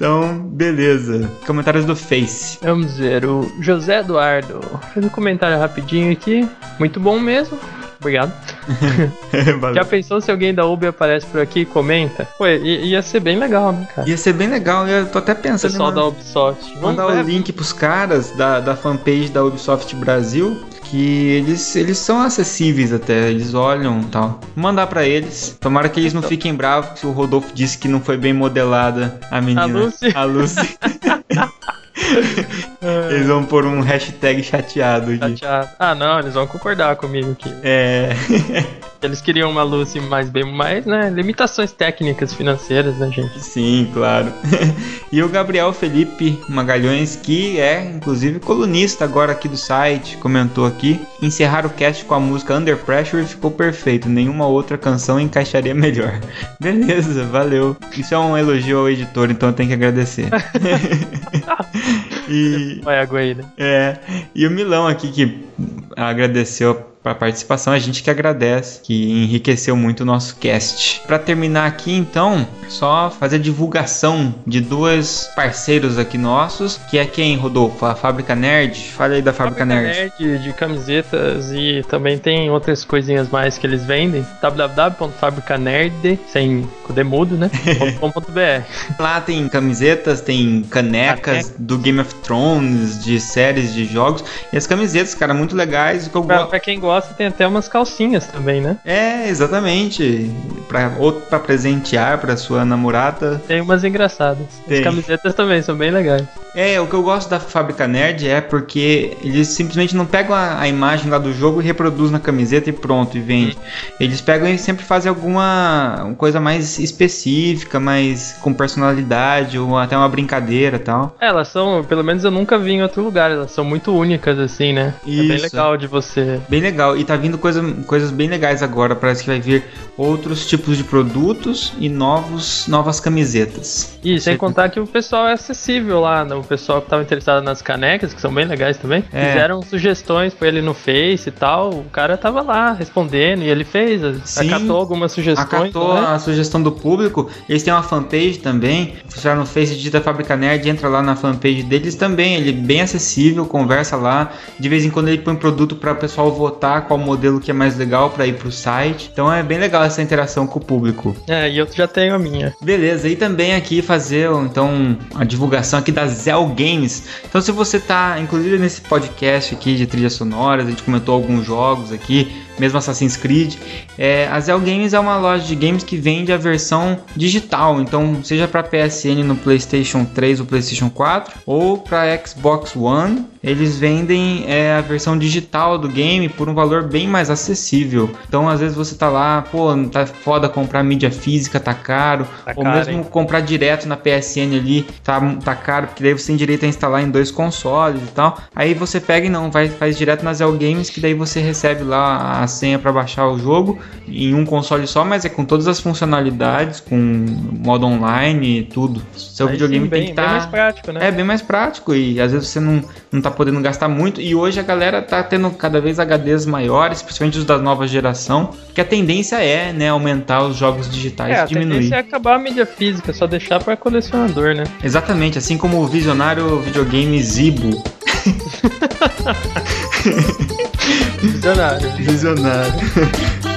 Então, beleza. Comentários do Face. Vamos ver, o José Eduardo fez um comentário rapidinho aqui. Muito bom mesmo. Obrigado. [LAUGHS] Já pensou se alguém da Uber aparece por aqui e comenta? Pô, ia ser bem legal, né, cara? Ia ser bem legal, eu tô até pensando Pessoal da Ubisoft. Vamos mandar o link pros caras da, da fanpage da Ubisoft Brasil, que eles, eles são acessíveis até, eles olham e tal. Vou mandar pra eles. Tomara que eles não fiquem bravos que o Rodolfo disse que não foi bem modelada a menina. A Lucy. A Lucy. [LAUGHS] [LAUGHS] eles vão pôr um hashtag chateado aqui. Chateado. Ah, não, eles vão concordar comigo aqui. É. [LAUGHS] Eles queriam uma luz assim, mais bem mais, né? Limitações técnicas financeiras, né, gente? Sim, claro. [LAUGHS] e o Gabriel Felipe Magalhães, que é inclusive colunista agora aqui do site, comentou aqui: encerrar o cast com a música Under Pressure ficou perfeito, nenhuma outra canção encaixaria melhor. Beleza, valeu. Isso é um elogio ao editor, então eu tenho que agradecer. E, né? é, e o Milão aqui que agradeceu a participação, a gente que agradece, que enriqueceu muito o nosso cast. Para terminar aqui, então, só fazer divulgação de dois parceiros aqui nossos, que é quem, Rodolfo? A Fábrica Nerd? Fala aí da Fábrica, Nerd. Nerd de camisetas e também tem outras coisinhas mais que eles vendem. www.fabricanerd, sem né? [LAUGHS] .com.br. Lá tem camisetas, tem canecas Caneca. do Game of Thrones, de séries de jogos. E as camisetas, cara, muito legais. Que eu Pra, pra quem gosta, tem até umas calcinhas também, né? É, exatamente. Pra, ou pra presentear pra sua namorada. Tem umas engraçadas. Tem. As camisetas também são bem legais. É, o que eu gosto da Fábrica Nerd é porque eles simplesmente não pegam a, a imagem lá do jogo e reproduzem na camiseta e pronto, e vende. Eles pegam e sempre fazem alguma uma coisa mais específica, mais com personalidade, ou até uma brincadeira e tal. É, Elas são, pelo menos eu nunca vi em outro lugar, elas são muito únicas assim, né? É bem Isso. legal de você. Bem legal, e tá vindo coisa, coisas bem legais agora. Parece que vai vir outros tipos de produtos e novos, novas camisetas. E sem contar que o pessoal é acessível lá, né? O pessoal que tava interessado nas canecas, que são bem legais também, É. fizeram sugestões pra ele no Face e tal. O cara tava lá respondendo e ele fez, Sim. acatou algumas sugestões. Acatou né? a sugestão do público. Eles têm uma fanpage também. Se você no Face digita Fábrica Nerd, entra lá na fanpage deles também. Ele é bem acessível, conversa lá. De vez em quando ele põe produto para o pessoal votar qual modelo que é mais legal para ir pro site. Então é bem legal essa interação com o público. É, e eu já tenho a minha. Beleza, e também aqui fazer então a divulgação aqui da Zell Games. Então se você tá, inclusive nesse podcast aqui de trilhas sonoras, a gente comentou alguns jogos aqui, mesmo Assassin's Creed, é, a Zell Games é uma loja de games que vende a versão digital, então seja para PSN no PlayStation 3 ou PlayStation 4 ou para Xbox One, eles vendem é, a versão digital do game por um valor bem mais acessível. Então às vezes você tá lá, pô, tá foda comprar mídia física, tá caro, Tá ou caro, mesmo hein? comprar direto na PSN ali, tá, tá caro, porque daí você tem direito a instalar em dois consoles e tal. Aí você pega e não, vai, faz direto na Zell Games, que daí você recebe lá a senha para baixar o jogo em um console só, mas é com todas as funcionalidades, com modo online e tudo. Seu Aí videogame sim, bem, tem que bem estar. mais prático, né? É bem mais prático e às vezes você não, não tá podendo gastar muito. E hoje a galera tá tendo cada vez HDs maiores, principalmente os da nova geração, que a tendência é, né, aumentar os jogos digitais É, e a diminuir. tendência é acabar a mídia física, só deixar pra colecionador, né? Exatamente, assim como o visionário videogame Zibo. [LAUGHS] Visionário. Visionário. [LAUGHS]